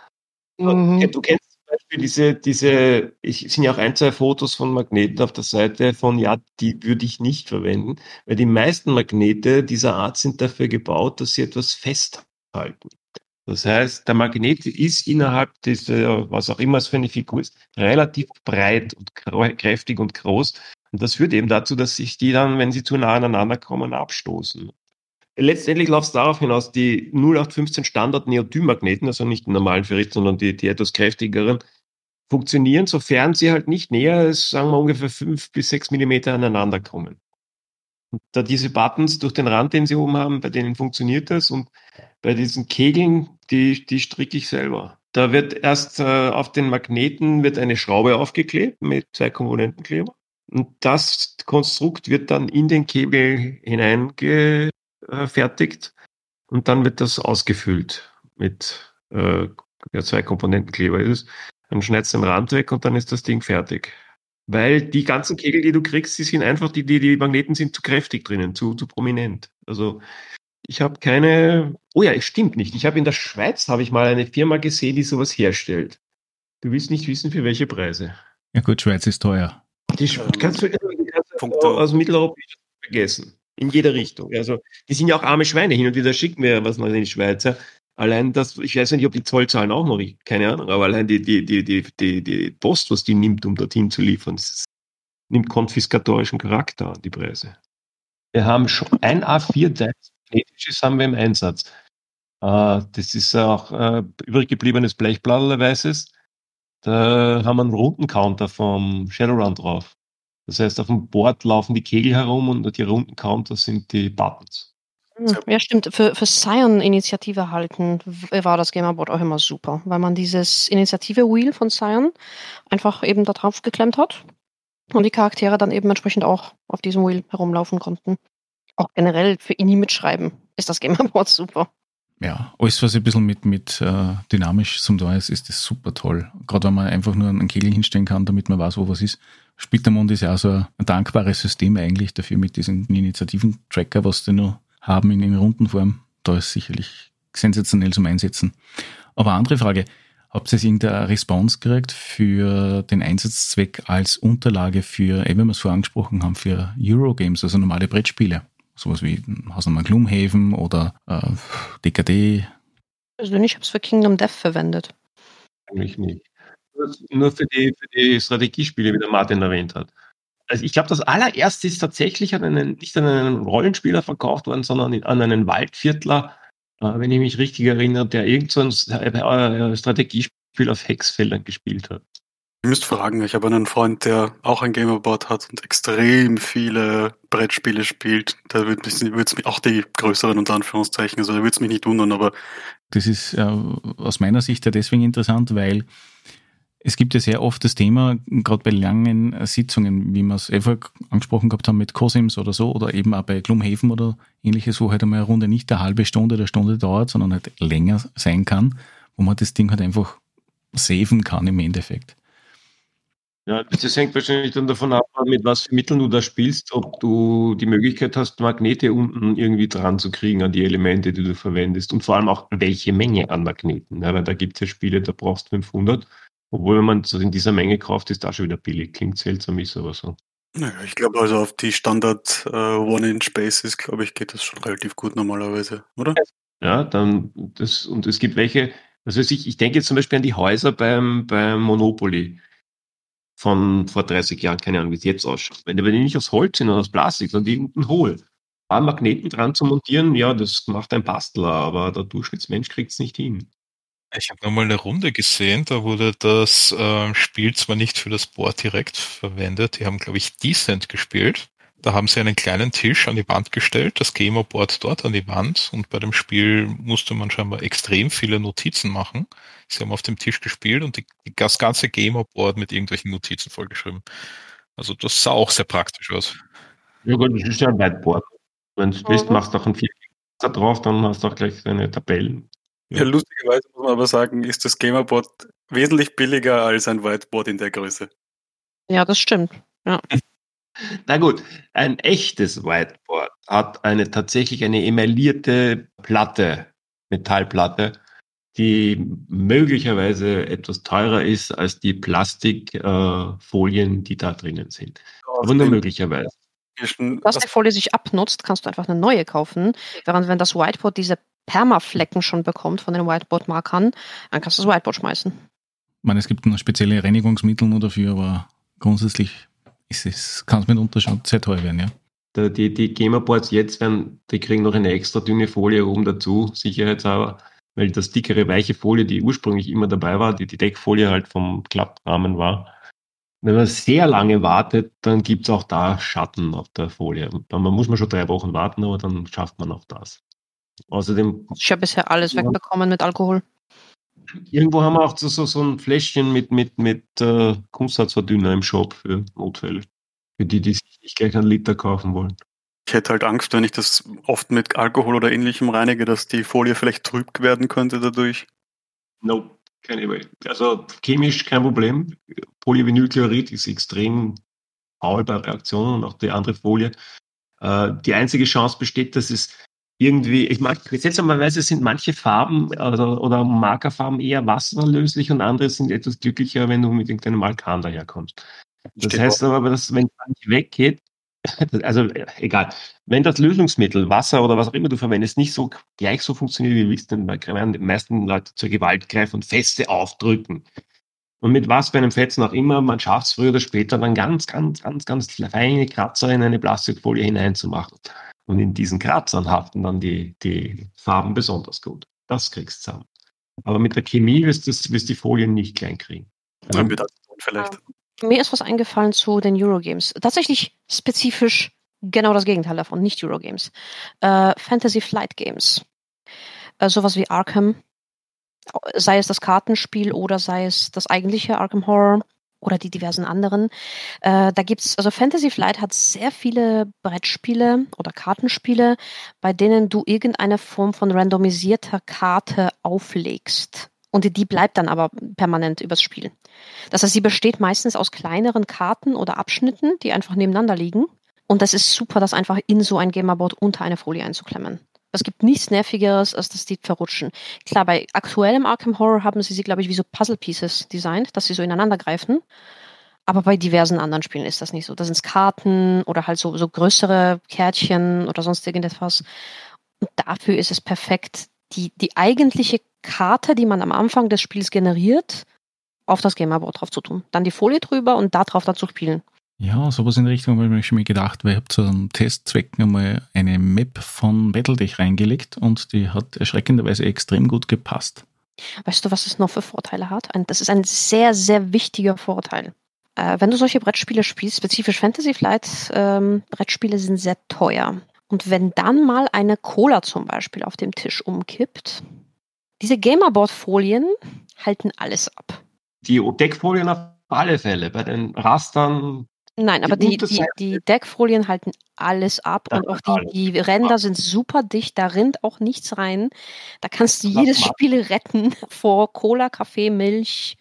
Mhm. Du kennst zum Beispiel diese, diese, ich es sind ja auch ein, zwei Fotos von Magneten auf der Seite von, ja, die würde ich nicht verwenden, weil die meisten Magnete dieser Art sind dafür gebaut, dass sie etwas festhalten. Das heißt, der Magnet ist innerhalb dieser, was auch immer es für eine Figur ist, relativ breit und krä- kräftig und groß. Und das führt eben dazu, dass sich die dann, wenn sie zu nah aneinander kommen, abstoßen. Letztendlich läuft es darauf hinaus, die 0815 Standard Neodym-Magneten, also nicht die normalen Ferrit, sondern die, die etwas kräftigeren, funktionieren, sofern sie halt nicht näher als, sagen wir, ungefähr fünf bis sechs Millimeter aneinander kommen. Und da diese Buttons durch den Rand, den sie oben haben, bei denen funktioniert das und bei diesen Kegeln, die, die stricke ich selber. Da wird erst äh, auf den Magneten wird eine Schraube aufgeklebt mit zwei Komponentenkleber. Und das Konstrukt wird dann in den Kegel hineingefertigt und dann wird das ausgefüllt mit äh, ja, zwei Komponentenkleber. Dann schneidest du den Rand weg und dann ist das Ding fertig. Weil die ganzen Kegel, die du kriegst, die sind einfach, die, die, die Magneten sind zu kräftig drinnen, zu, zu prominent. Also ich habe keine, oh ja, es stimmt nicht. Ich habe in der Schweiz, habe ich mal eine Firma gesehen, die sowas herstellt. Du willst nicht wissen, für welche Preise. Ja gut, Schweiz ist teuer. Die Sch- Ähm, kannst du, die kannst du aus Mitteleuropa vergessen. In jeder Richtung. Also, die sind ja auch arme Schweine. Hin und wieder schicken wir was nach in die Schweiz. Ja. Allein das, ich weiß nicht, ob die Zollzahlen auch noch, keine Ahnung, aber allein die, die, die, die, die, die Post, was die nimmt, um dorthin zu liefern, ist, nimmt konfiskatorischen Charakter an, die Preise. Wir haben schon ein A4 magnetisches haben wir im Einsatz. Äh, das ist auch äh, übrig gebliebenes Blechblatt, weißes. Da haben wir einen runden Counter vom Shadowrun drauf. Das heißt, auf dem Board laufen die Kegel herum und die runden Counter sind die Buttons. Hm, Ja, stimmt. Für, für Scion-Initiative halten war das Gamerboard auch immer super, weil man dieses Initiative-Wheel von Scion einfach eben da drauf geklemmt hat und die Charaktere dann eben entsprechend auch auf diesem Wheel herumlaufen konnten. Auch generell für Ini mitschreiben ist das Gamerboard super. Ja, alles, was ein bisschen mit, mit äh, dynamisch zum da ist, ist das super toll. Gerade wenn man einfach nur einen Kegel hinstellen kann, damit man weiß, wo was ist. Splittermond ist ja auch so ein, dankbares System eigentlich dafür mit diesen Initiativen-Tracker, was die noch haben in, in Rundenform. Da ist sicherlich sensationell zum Einsetzen. Aber andere Frage, habt ihr irgendeine Response gekriegt für den Einsatzzweck als Unterlage für, eben wie wir es vorher angesprochen haben, für Eurogames, also normale Brettspiele? Sowas wie Hausnummer Gloomhaven oder äh, DKD. Also ich habe es für Kingdom Death verwendet. Eigentlich nicht. Nur für die, für die Strategiespiele, wie der Martin erwähnt hat. Also ich glaube, das allererste ist tatsächlich an einen, nicht an einen Rollenspieler verkauft worden, sondern an einen Waldviertler, äh, wenn ich mich richtig erinnere, der irgend so ein äh, Strategiespiel auf Hexfeldern gespielt hat. Ihr müsst fragen, ich habe einen Freund, der auch ein Gamerboard hat und extrem viele Brettspiele spielt. Da würde es mich auch die größeren unter Anführungszeichen, also da würde es mich nicht wundern, aber. Das ist äh, aus meiner Sicht ja deswegen interessant, weil es gibt ja sehr oft das Thema, gerade bei langen Sitzungen, wie wir es einfach angesprochen gehabt haben mit Cosims oder so, oder eben auch bei Gloomhaven oder ähnliches, wo halt einmal eine Runde nicht eine halbe Stunde oder Stunde dauert, sondern halt länger sein kann, wo man das Ding halt einfach saven kann im Endeffekt. Ja, das hängt wahrscheinlich dann davon ab, mit was für Mitteln du da spielst, ob du die Möglichkeit hast, Magnete unten irgendwie dran zu kriegen an die Elemente, die du verwendest und vor allem auch welche Menge an Magneten. Ja, weil da gibt es ja Spiele, da brauchst du 500, obwohl wenn man es in dieser Menge kauft, ist das schon wieder billig. Klingt seltsam, ist aber so. Naja, ich glaube also auf die Standard äh, One-Inch-Basis, glaube ich, geht das schon relativ gut normalerweise, oder? Ja, dann das, und es gibt welche, also ich, ich denke jetzt zum Beispiel an die Häuser beim, beim Monopoly von vor 30 Jahren, keine Ahnung, wie es jetzt ausschaut. Wenn die nicht aus Holz sind oder aus Plastik, sondern die unten hohl. Ein Magneten dran zu montieren, ja, das macht ein Bastler, aber der Durchschnittsmensch kriegt es nicht hin. Ich habe nochmal eine Runde gesehen, da wurde das äh, Spiel zwar nicht für das Board direkt verwendet, die haben, glaube ich, Decent gespielt. Da haben sie einen kleinen Tisch an die Wand gestellt, das Gamerboard dort an die Wand und bei dem Spiel musste man scheinbar extrem viele Notizen machen. Sie haben auf dem Tisch gespielt und die, das ganze Gamerboard mit irgendwelchen Notizen vollgeschrieben. Also das sah auch sehr praktisch aus. Ja gut, das ist ja ein Whiteboard. Wenn du willst, machst du auch ein Vierklick drauf, dann hast du auch gleich deine Tabellen. Ja. ja, lustigerweise muss man aber sagen, ist das Gamerboard wesentlich billiger als ein Whiteboard in der Größe. Ja, das stimmt. Ja. Na gut, ein echtes Whiteboard hat eine tatsächlich eine emaillierte Platte, Metallplatte, die möglicherweise etwas teurer ist als die Plastikfolien, äh, die da drinnen sind. Aber nur möglicherweise. Die Plastikfolie sich abnutzt, kannst du einfach eine neue kaufen. Während wenn das Whiteboard diese Permaflecken schon bekommt von den Whiteboard-Markern, dann kannst du das Whiteboard schmeißen. Ich meine, es gibt noch spezielle Reinigungsmittel nur dafür, aber grundsätzlich ist es, kann es mitunter schon sehr teuer werden, ja. Die, die Gamerboards jetzt werden, die kriegen noch eine extra dünne Folie oben dazu, sicherheitshalber, weil das dickere, weiche Folie, die ursprünglich immer dabei war, die die Deckfolie halt vom Klapprahmen war. Wenn man sehr lange wartet, dann gibt es auch da Schatten auf der Folie. Dann muss man schon drei Wochen warten, aber dann schafft man auch das. Außerdem. Ich habe bisher alles wegbekommen mit Alkohol. Irgendwo haben wir auch so, so, so ein Fläschchen mit, mit, mit äh, Kunstharzverdünner im Shop für Notfälle. Für die, die sich nicht gleich einen Liter kaufen wollen. Ich hätte halt Angst, wenn ich das oft mit Alkohol oder ähnlichem reinige, dass die Folie vielleicht trüb werden könnte dadurch. Nope, keine Way. Also chemisch kein Problem. Polyvinylchlorid ist extrem faul bei Reaktionen und auch die andere Folie. Äh, die einzige Chance besteht, dass es irgendwie, ich mag, seltsamerweise sind manche Farben oder, oder Markerfarben eher wasserlöslich und andere sind etwas glücklicher, wenn du mit irgendeinem Alkan daherkommst. Das Steht heißt aber, dass wenn es nicht weggeht, also egal, wenn das Lösungsmittel, Wasser oder was auch immer du verwendest, nicht so gleich so funktioniert, wie willst, dann werden die meisten Leute zur Gewalt greifen und Feste aufdrücken. Und mit was bei einem Fetzen auch immer, man schafft es früher oder später dann ganz, ganz, ganz, ganz feine Kratzer in eine Plastikfolie hineinzumachen. Und in diesen Kratzern haften dann die, die Farben besonders gut. Das kriegst du zusammen. Aber mit der Chemie wirst du wirst die Folien nicht klein kriegen. Dann wir das vielleicht. Mir ist was eingefallen zu den Eurogames. Tatsächlich spezifisch genau das Gegenteil davon, nicht Eurogames. Äh, Fantasy Flight Games. Äh, sowas wie Arkham. Sei es das Kartenspiel oder sei es das eigentliche Arkham Horror oder die diversen anderen. Äh, da gibt's, also Fantasy Flight hat sehr viele Brettspiele oder Kartenspiele, bei denen du irgendeine Form von randomisierter Karte auflegst. Und die bleibt dann aber permanent übers Spiel. Das heißt, sie besteht meistens aus kleineren Karten oder Abschnitten, die einfach nebeneinander liegen. Und das ist super, das einfach in so ein Gamerboard unter eine Folie einzuklemmen. Es gibt nichts Nervigeres, als dass die verrutschen. Klar, bei aktuellem Arkham Horror haben sie sie, glaube ich, wie so Puzzle Pieces designt, dass sie so ineinander greifen. Aber bei diversen anderen Spielen ist das nicht so. Da sind es Karten oder halt so, so größere Kärtchen oder sonst irgendetwas. Und dafür ist es perfekt, die, die eigentliche Karte, die man am Anfang des Spiels generiert, auf das Gamerboard drauf zu tun. Dann die Folie drüber und da drauf dazu spielen. Ja, sowas in Richtung habe ich mir schon mal gedacht, weil ich habe zu einem Testzweck einmal eine Map von Battletech reingelegt und die hat erschreckenderweise extrem gut gepasst. Weißt du, was es noch für Vorteile hat? Das ist ein sehr, sehr wichtiger Vorteil. Äh, wenn du solche Brettspiele spielst, spezifisch Fantasy Flight, ähm, Brettspiele sind sehr teuer. Und wenn dann mal eine Cola zum Beispiel auf dem Tisch umkippt, diese Gamerboard-Folien halten alles ab. Die Deckfolien auf alle Fälle. Bei den Rastern Nein, aber die, die, die Deckfolien halten alles ab und auch die, die Ränder sind super dicht, da rinnt auch nichts rein. Da kannst du jedes Spiel retten vor Cola, Kaffee, Milch,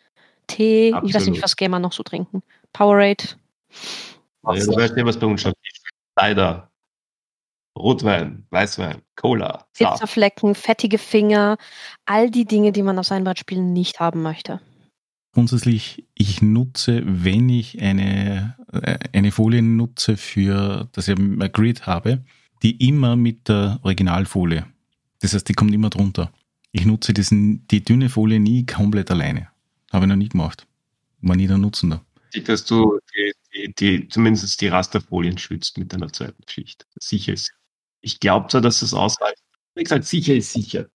Tee. Absolut. Ich weiß nicht, was Gamer noch so trinken. Powerade. Ja, du weißt nicht, was bei uns schon Leider. Rotwein, Weißwein, Cola. Pizzaflecken, fettige Finger, all die Dinge, die man auf seinen Brettspielen nicht haben möchte grundsätzlich, ich nutze, wenn ich eine, äh, eine Folie nutze, für, dass ich ein Grid habe, die immer mit der Originalfolie. Das heißt, die kommt immer drunter. Ich nutze diesen, die dünne Folie nie komplett alleine. Habe ich noch nie gemacht. War nie der Nutzen da. Dass du die, die, die, zumindest die Rasterfolien schützt mit einer zweiten Schicht. Sicher ist. Ich glaube zwar, dass es ausreicht. Wie gesagt, sicher ist sicher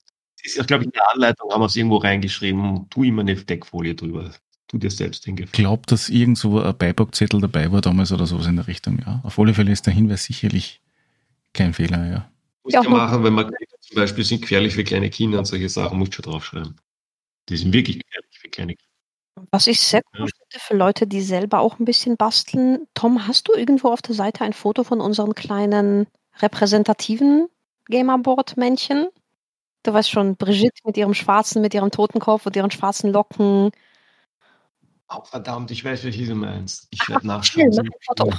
ist, glaube ich, in der Anleitung haben wir es irgendwo reingeschrieben, tu immer eine Deckfolie drüber. Tu dir selbst den Gefallen. Ich glaube, dass irgendwo ein Beipackzettel dabei war damals oder sowas in der Richtung, ja. Auf alle Fälle ist der Hinweis sicherlich kein Fehler, ja. Muss ja machen, wenn man zum Beispiel sind gefährlich für kleine Kinder und solche Sachen, muss schon draufschreiben. Die sind wirklich gefährlich für kleine Kinder. Was ich sehr cool finde für Leute, die selber auch ein bisschen basteln. Tom, hast du irgendwo auf der Seite ein Foto von unseren kleinen repräsentativen Gamerboard-Männchen? Du weißt schon, Brigitte mit ihrem schwarzen, mit ihrem Totenkopf und ihren schwarzen Locken. Oh, verdammt, ich weiß, welche du meinst. Ich werde nachschauen. Schnell, mach so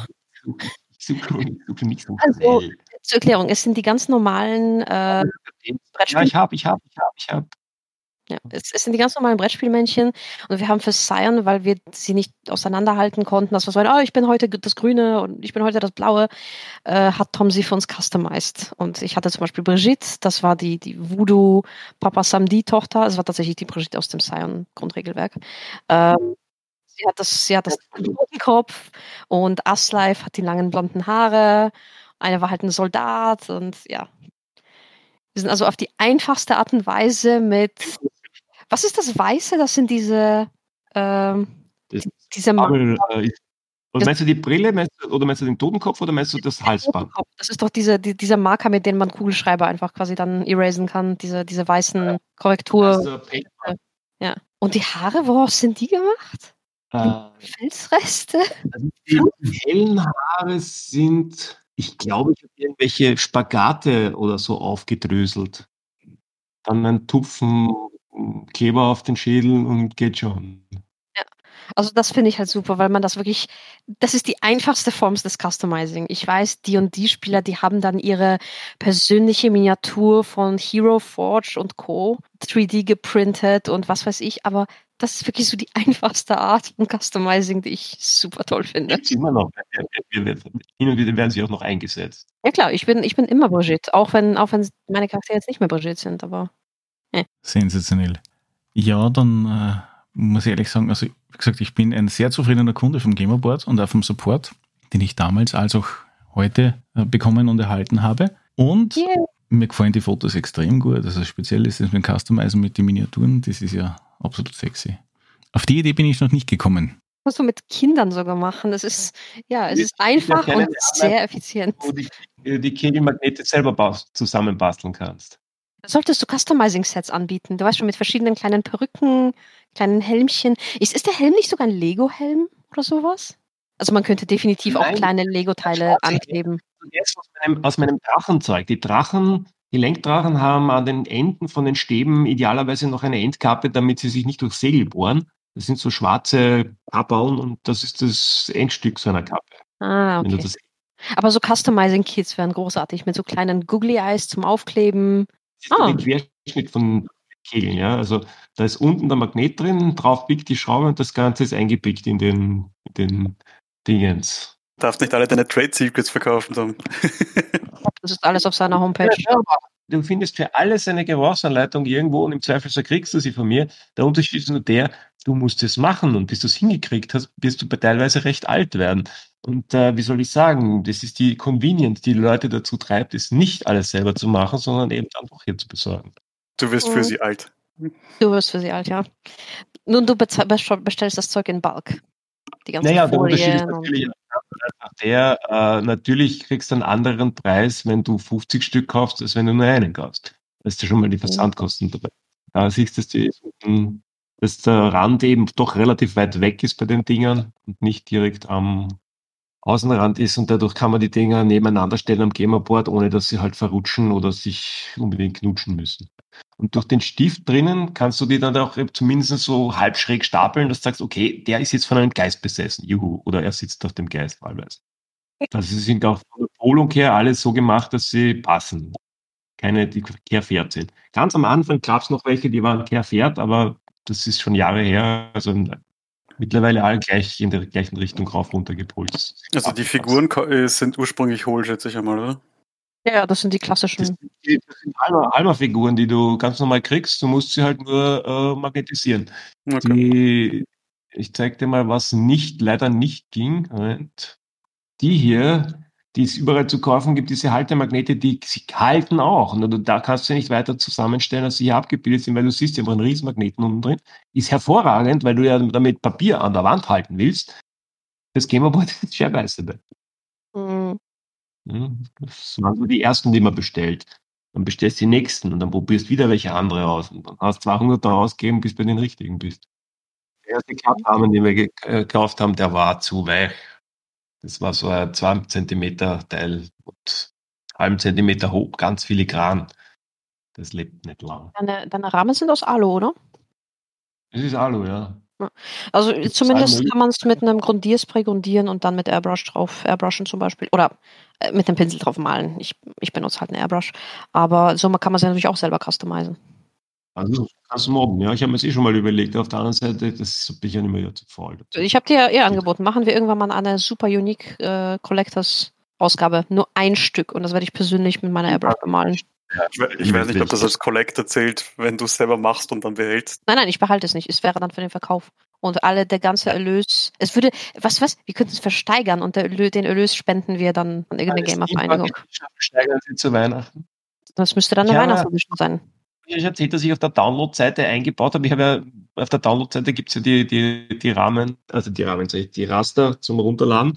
also, zur Erklärung, es sind die ganz normalen äh, Ja, ich habe, ich habe, ich habe, ich habe. Ja, es, es, sind die ganz normalen Brettspielmännchen und wir haben für Sion, weil wir sie nicht auseinanderhalten konnten, dass wir so, oh, ich bin heute das Grüne und ich bin heute das Blaue, äh, hat Tom sie für uns customized. Und ich hatte zum Beispiel Brigitte, das war die, die Voodoo Papa Samdi Tochter, es war tatsächlich die Brigitte aus dem Sion Grundregelwerk. Ähm, sie hat das, sie hat das Kopf und Aslife hat die langen blonden Haare. Eine war halt ein Soldat und ja. Wir sind also auf die einfachste Art und Weise mit was ist das Weiße? Das sind diese, ähm, das diese Marker. Äh, und meinst du die Brille meinst du, oder meinst du den Totenkopf oder meinst du das Halsband? Das ist doch diese, die, dieser Marker, mit dem man Kugelschreiber einfach quasi dann erasen kann, diese, diese weißen Korrektur. Also, ja. Und die Haare, woraus sind die gemacht? Äh, Felsreste? Also die hellen Haare sind, ich glaube, ich habe irgendwelche Spagate oder so aufgedröselt. Dann ein Tupfen Kleber auf den Schädel und geht schon. Ja, also das finde ich halt super, weil man das wirklich, das ist die einfachste Form des Customizing. Ich weiß, die und die Spieler, die haben dann ihre persönliche Miniatur von Hero Forge und Co. 3D geprintet und was weiß ich, aber das ist wirklich so die einfachste Art von Customizing, die ich super toll finde. Gibt's immer noch. Hin und wieder werden sie auch noch eingesetzt. Ja klar, ich bin, ich bin immer Brigitte, auch wenn, auch wenn meine Charaktere jetzt nicht mehr Brigitte sind, aber Sensationell. Ja, dann äh, muss ich ehrlich sagen, also wie gesagt, ich bin ein sehr zufriedener Kunde vom Gamerboard und auch vom Support, den ich damals als auch heute äh, bekommen und erhalten habe. Und yeah. mir gefallen die Fotos extrem gut. Also speziell ist das mit dem Customizen mit den Miniaturen, das ist ja absolut sexy. Auf die Idee bin ich noch nicht gekommen. Musst du mit Kindern sogar machen. Das ist, ja, es ist einfach und sehr effizient. Wo du die, die Kegelmagnete selber zusammenbasteln kannst. Solltest du Customizing-Sets anbieten? Du weißt schon, mit verschiedenen kleinen Perücken, kleinen Helmchen. Ist, ist der Helm nicht sogar ein Lego-Helm oder sowas? Also man könnte definitiv Nein, auch kleine Lego-Teile ankleben. Aus meinem, aus meinem Drachenzeug. Die Drachen, die Lenkdrachen haben an den Enden von den Stäben idealerweise noch eine Endkappe, damit sie sich nicht durch Segel bohren. Das sind so schwarze Abbauen und das ist das Endstück so einer Kappe. Ah, okay. Aber so Customizing-Kits wären großartig mit so kleinen Googly Eyes zum Aufkleben. Das ist ah. ein Querschnitt von Kegeln, ja. Also da ist unten der Magnet drin, drauf biegt die Schraube und das Ganze ist eingepickt in den, in den Dingens. Du darfst nicht alle deine Trade Secrets verkaufen, Tom. das ist alles auf seiner Homepage. Ja, du findest für alles eine Gebrauchsanleitung irgendwo und im Zweifelsfall kriegst du sie von mir. Der Unterschied ist nur der, du musst es machen und bis du es hingekriegt hast, wirst du teilweise recht alt werden. Und äh, wie soll ich sagen, das ist die Convenience, die, die Leute dazu treibt, es nicht alles selber zu machen, sondern eben einfach hier zu besorgen. Du wirst für mhm. sie alt. Du wirst für sie alt, ja. Nun, du bestellst das Zeug in Bulk. Die ganzen naja, der Unterschied ist natürlich der, äh, natürlich kriegst du einen anderen Preis, wenn du 50 Stück kaufst, als wenn du nur einen kaufst. Da ist ja schon mal die mhm. Versandkosten dabei. Da siehst du, dass, die, dass der Rand eben doch relativ weit weg ist bei den Dingern und nicht direkt am Außenrand ist und dadurch kann man die Dinger nebeneinander stellen am Gamerboard, ohne dass sie halt verrutschen oder sich unbedingt knutschen müssen. Und durch den Stift drinnen kannst du die dann auch zumindest so halb schräg stapeln, dass du sagst, okay, der ist jetzt von einem Geist besessen, juhu, oder er sitzt auf dem Geist wahlweise. Also sie sind auch von der Polung her alles so gemacht, dass sie passen. Keine, die kehrfährt sind. Ganz am Anfang gab es noch welche, die waren kehrfährt, aber das ist schon Jahre her. Also mittlerweile alle gleich in der gleichen Richtung rauf runter gepult. Also die Figuren äh, sind ursprünglich hohl, schätze ich einmal, oder? Ja, das sind die klassischen. Das, das sind Alma-Figuren, die du ganz normal kriegst. Du musst sie halt nur äh, magnetisieren. Okay. Die, ich zeig dir mal, was nicht, leider nicht ging. Moment. Die hier, die es überall zu kaufen gibt, diese Haltemagnete, die sie halten auch. Und da kannst du nicht weiter zusammenstellen, als sie hier abgebildet sind, weil du siehst, ja einen Riesenmagneten unten drin. Ist hervorragend, weil du ja damit Papier an der Wand halten willst. Das Gamerboard ist Scherbeiste. Mhm. Das waren so die ersten, die man bestellt. Dann bestellst du die nächsten und dann probierst wieder welche andere aus. Und dann hast du 200 da ausgegeben, bis du bei den richtigen bist. Der erste Klapprahmen, den wir äh, gekauft haben, der war zu weich. Das war so ein 2 cm Teil und halben Zentimeter hoch, ganz filigran. Das lebt nicht lang. Deine, deine Rahmen sind aus Alu, oder? Es ist Alu, ja. Also zumindest kann man es mit einem Grundierspray grundieren und dann mit Airbrush drauf, Airbrushen zum Beispiel. Oder äh, mit einem Pinsel drauf malen. Ich, ich benutze halt einen Airbrush. Aber so kann man es ja natürlich auch selber customizen. Also kannst du mobben, ja. Ich habe mir das eh schon mal überlegt. Auf der anderen Seite, das bin ich ja nicht mehr zu faul. Ich habe dir ja eher angeboten, machen wir irgendwann mal eine super unique äh, Collectors Ausgabe. Nur ein Stück. Und das werde ich persönlich mit meiner Airbrush bemalen. Ja, ich, ich weiß nicht, ob das als Collector zählt, wenn du es selber machst und dann behältst. Nein, nein, ich behalte es nicht. Es wäre dann für den Verkauf. Und alle, der ganze Erlös, es würde, was, was, wir könnten es versteigern und der, den Erlös spenden wir dann an irgendeine Gamer-Vereinigung. Steigern Sie zu Weihnachten. Das müsste dann eine ja, Weihnachtsedition sein. Ich erzählt, dass ich auf der Download-Seite eingebaut habe. Ich habe ja, auf der Download-Seite gibt es ja die, die, die Rahmen, also die Rahmen, die Raster zum Runterladen.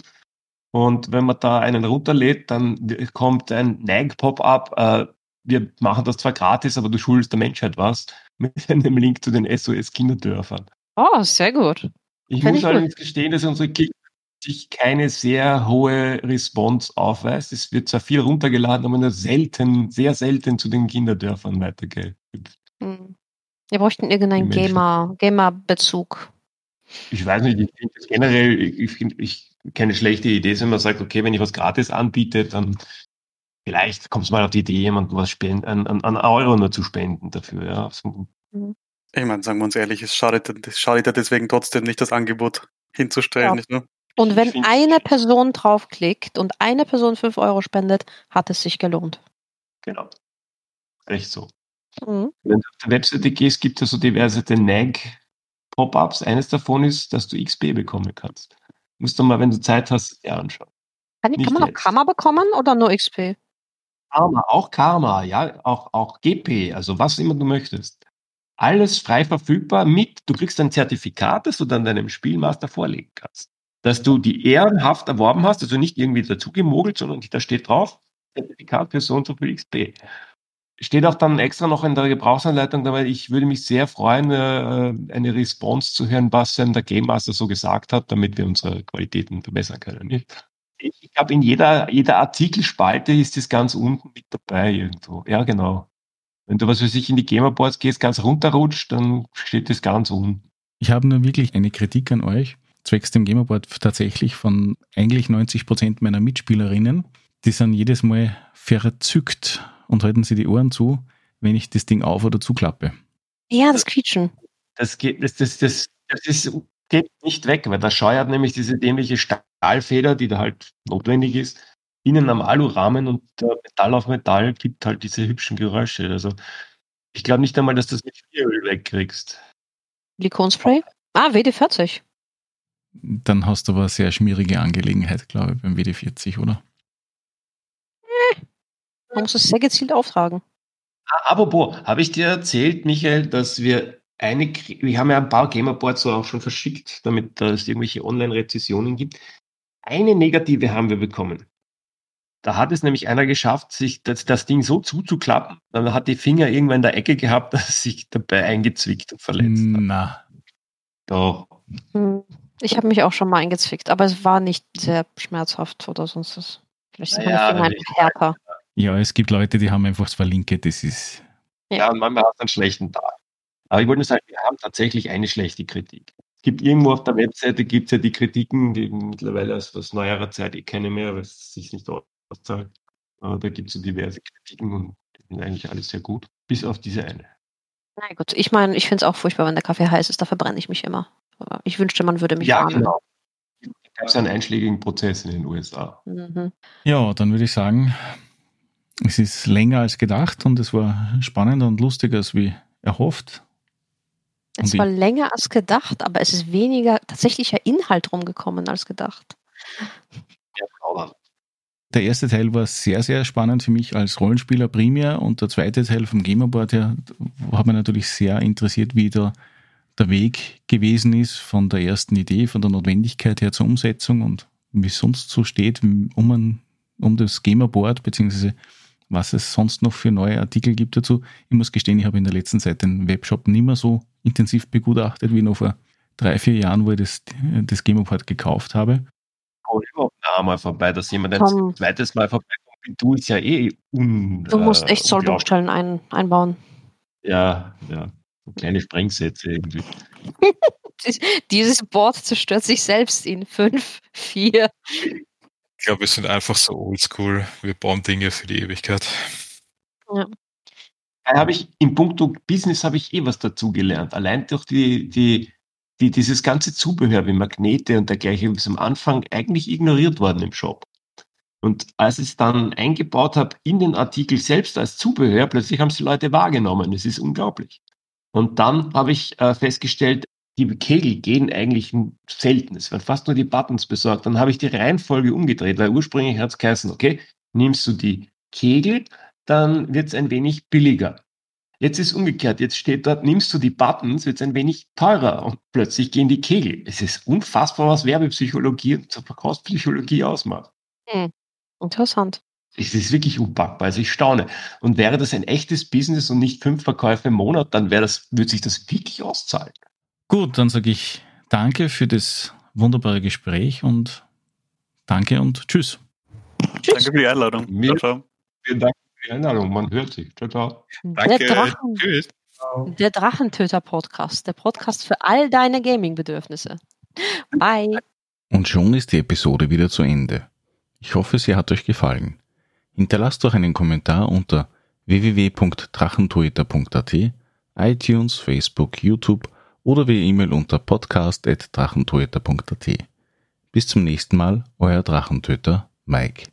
Und wenn man da einen runterlädt, dann kommt ein Nag-Pop-up, äh, wir machen das zwar gratis, aber du schuldest der Menschheit was, mit einem Link zu den SOS-Kinderdörfern. Oh, sehr gut. Ich Kann muss ich allerdings gestehen, dass unsere Kick sich keine sehr hohe Response aufweist. Es wird zwar viel runtergeladen, aber nur selten, sehr selten zu den Kinderdörfern weitergegeben. Hm. Wir bräuchten irgendeinen Gamer, Gamer-Bezug. Ich weiß nicht, ich finde das generell, ich finde ich keine schlechte Idee, wenn man sagt, okay, wenn ich was gratis anbiete, dann vielleicht kommt es mal auf die Idee, jemandem was spenden, an, an, an Euro nur zu spenden dafür. Ja. Mhm. Ich meine, sagen wir uns ehrlich, es schadet, es schadet ja deswegen trotzdem nicht, das Angebot hinzustellen, ja. nicht nur. Und wenn eine Person draufklickt und eine Person 5 Euro spendet, hat es sich gelohnt. Genau. Echt so. Mhm. Wenn du auf der Webseite gehst, gibt es so diverse NAG-Pop-Ups. Eines davon ist, dass du XP bekommen kannst. Musst du mal, wenn du Zeit hast, dir anschauen. Kann, kann man auch Karma bekommen oder nur XP? Karma, auch Karma, ja, auch, auch GP, also was immer du möchtest. Alles frei verfügbar mit, du kriegst ein Zertifikat, das du dann deinem Spielmaster vorlegen kannst. Dass du die ehrenhaft erworben hast, also nicht irgendwie dazu gemogelt, sondern da steht drauf, Zertifikat für so und so viel XP. Steht auch dann extra noch in der Gebrauchsanleitung dabei, ich würde mich sehr freuen, äh, eine Response zu hören, was denn der Game Master so gesagt hat, damit wir unsere Qualitäten verbessern können. Ich glaube, in jeder, jeder Artikelspalte ist das ganz unten mit dabei irgendwo. Ja, genau. Wenn du, was für sich in die Gamerboards gehst, ganz runterrutscht, dann steht das ganz unten. Ich habe nur wirklich eine Kritik an euch. zwecks dem Gamerboard tatsächlich von eigentlich 90 Prozent meiner Mitspielerinnen. Die sind jedes Mal verzückt und halten sie die Ohren zu, wenn ich das Ding auf oder zuklappe. Ja, das Quietschen. Das geht, das, das, das, das ist, geht nicht weg, weil das scheuert nämlich diese dämliche Stahlfeder, die da halt notwendig ist, innen am Alurahmen und der Metall auf Metall gibt halt diese hübschen Geräusche. Also ich glaube nicht einmal, dass du das mit Schmieröl wegkriegst. Silikonspray? Ah, WD-40. Dann hast du aber eine sehr schmierige Angelegenheit, glaube ich, beim WD-40, oder? Man muss es sehr gezielt auftragen. Apropos, habe ich dir erzählt, Michael, dass wir eine, wir haben ja ein paar Gamerboards so auch schon verschickt, damit es irgendwelche Online-Rezessionen gibt. Eine negative haben wir bekommen. Da hat es nämlich einer geschafft, sich das, das Ding so zuzuklappen, dann hat die Finger irgendwann in der Ecke gehabt, dass er sich dabei eingezwickt und verletzt hat. Na, Doch. Hm. Ich habe mich auch schon mal eingezwickt, aber es war nicht sehr schmerzhaft oder sonst was. Vielleicht sind Naja, meine Finger härter. Ja, es gibt Leute, die haben einfach das Verlinke, das ist. Ja. Ja, und manchmal hat es einen schlechten Tag. Aber ich wollte nur sagen, wir haben tatsächlich eine schlechte Kritik. Es gibt irgendwo auf der Webseite gibt's ja die Kritiken, die mittlerweile aus, aus neuerer Zeit eh keine mehr, weil es sich nicht auszahlt. Aber da gibt es so diverse Kritiken und die sind eigentlich alles sehr gut, bis auf diese eine. Na gut, ich meine, ich finde es auch furchtbar, wenn der Kaffee heiß ist, da verbrenne ich mich immer. Aber ich wünschte, man würde mich ja, warnen. genau. Gab es einen einschlägigen Prozess in den USA. Mhm. Ja, dann würde ich sagen, es ist länger als gedacht und es war spannender und lustiger als wie erhofft. Es Und war ich- länger als gedacht, aber es ist weniger tatsächlicher Inhalt rumgekommen als gedacht. Ja, aber Der erste Teil war sehr, sehr spannend für mich als Rollenspieler primär und der zweite Teil vom Gamerboard her hat mich natürlich sehr interessiert, wie da der Weg gewesen ist von der ersten Idee, von der Notwendigkeit her zur Umsetzung und wie es sonst so steht um, ein, um das Gamerboard, beziehungsweise was es sonst noch für neue Artikel gibt dazu. Ich muss gestehen, ich habe in der letzten Zeit den Webshop nicht mehr so intensiv begutachtet wie noch vor drei, vier Jahren, wo ich das, das Gamerboard gekauft habe. kommt überhaupt noch einmal vorbei, dass jemand ein zweites Mal vorbeikommt. Du ist ja eh un. Du musst äh, echt Sollbruchstellen ein, einbauen. Ja, ja. So kleine Sprengsätze irgendwie. Dieses Board zerstört sich selbst in fünf, vier. Ich glaube, wir sind einfach so oldschool. Wir bauen Dinge für die Ewigkeit. Da habe ich im Punkto Business habe ich eh was dazu gelernt. Allein durch die, die, die, dieses ganze Zubehör wie Magnete und dergleichen ist am Anfang eigentlich ignoriert worden im Shop. Und als ich es dann eingebaut habe in den Artikel selbst als Zubehör, plötzlich haben es die Leute wahrgenommen. Das ist unglaublich. Und dann habe ich äh, festgestellt, die Kegel gehen eigentlich selten. Es werden fast nur die Buttons besorgt. Dann habe ich die Reihenfolge umgedreht, weil ursprünglich hat es geheißen, okay, nimmst du die Kegel, dann wird es ein wenig billiger. Jetzt ist umgekehrt. Jetzt steht dort, nimmst du die Buttons, wird es ein wenig teurer und plötzlich gehen die Kegel. Es ist unfassbar, was Werbepsychologie und Verkaufspsychologie ausmacht. Interessant. Es ist wirklich unpackbar. Also ich staune. Und wäre das ein echtes Business und nicht fünf Verkäufe im Monat, dann wäre das, würde sich das wirklich auszahlen. Gut, dann sage ich danke für das wunderbare Gespräch und danke und tschüss. Tschüss. Danke für die Einladung. Mir- Ciao, ciao. Vielen Dank für die Einladung. Man hört sich. Ciao, ciao. Danke. Der, Drachen, Tschüss. der Drachentöter-Podcast. Der Podcast für all deine Gaming-Bedürfnisse. Bye. Und schon ist die Episode wieder zu Ende. Ich hoffe, sie hat euch gefallen. Hinterlasst doch einen Kommentar unter www.drachentoeter.at, iTunes, Facebook, YouTube oder via E-Mail unter podcast.drachentoeter.at. Bis zum nächsten Mal, euer Drachentöter Mike.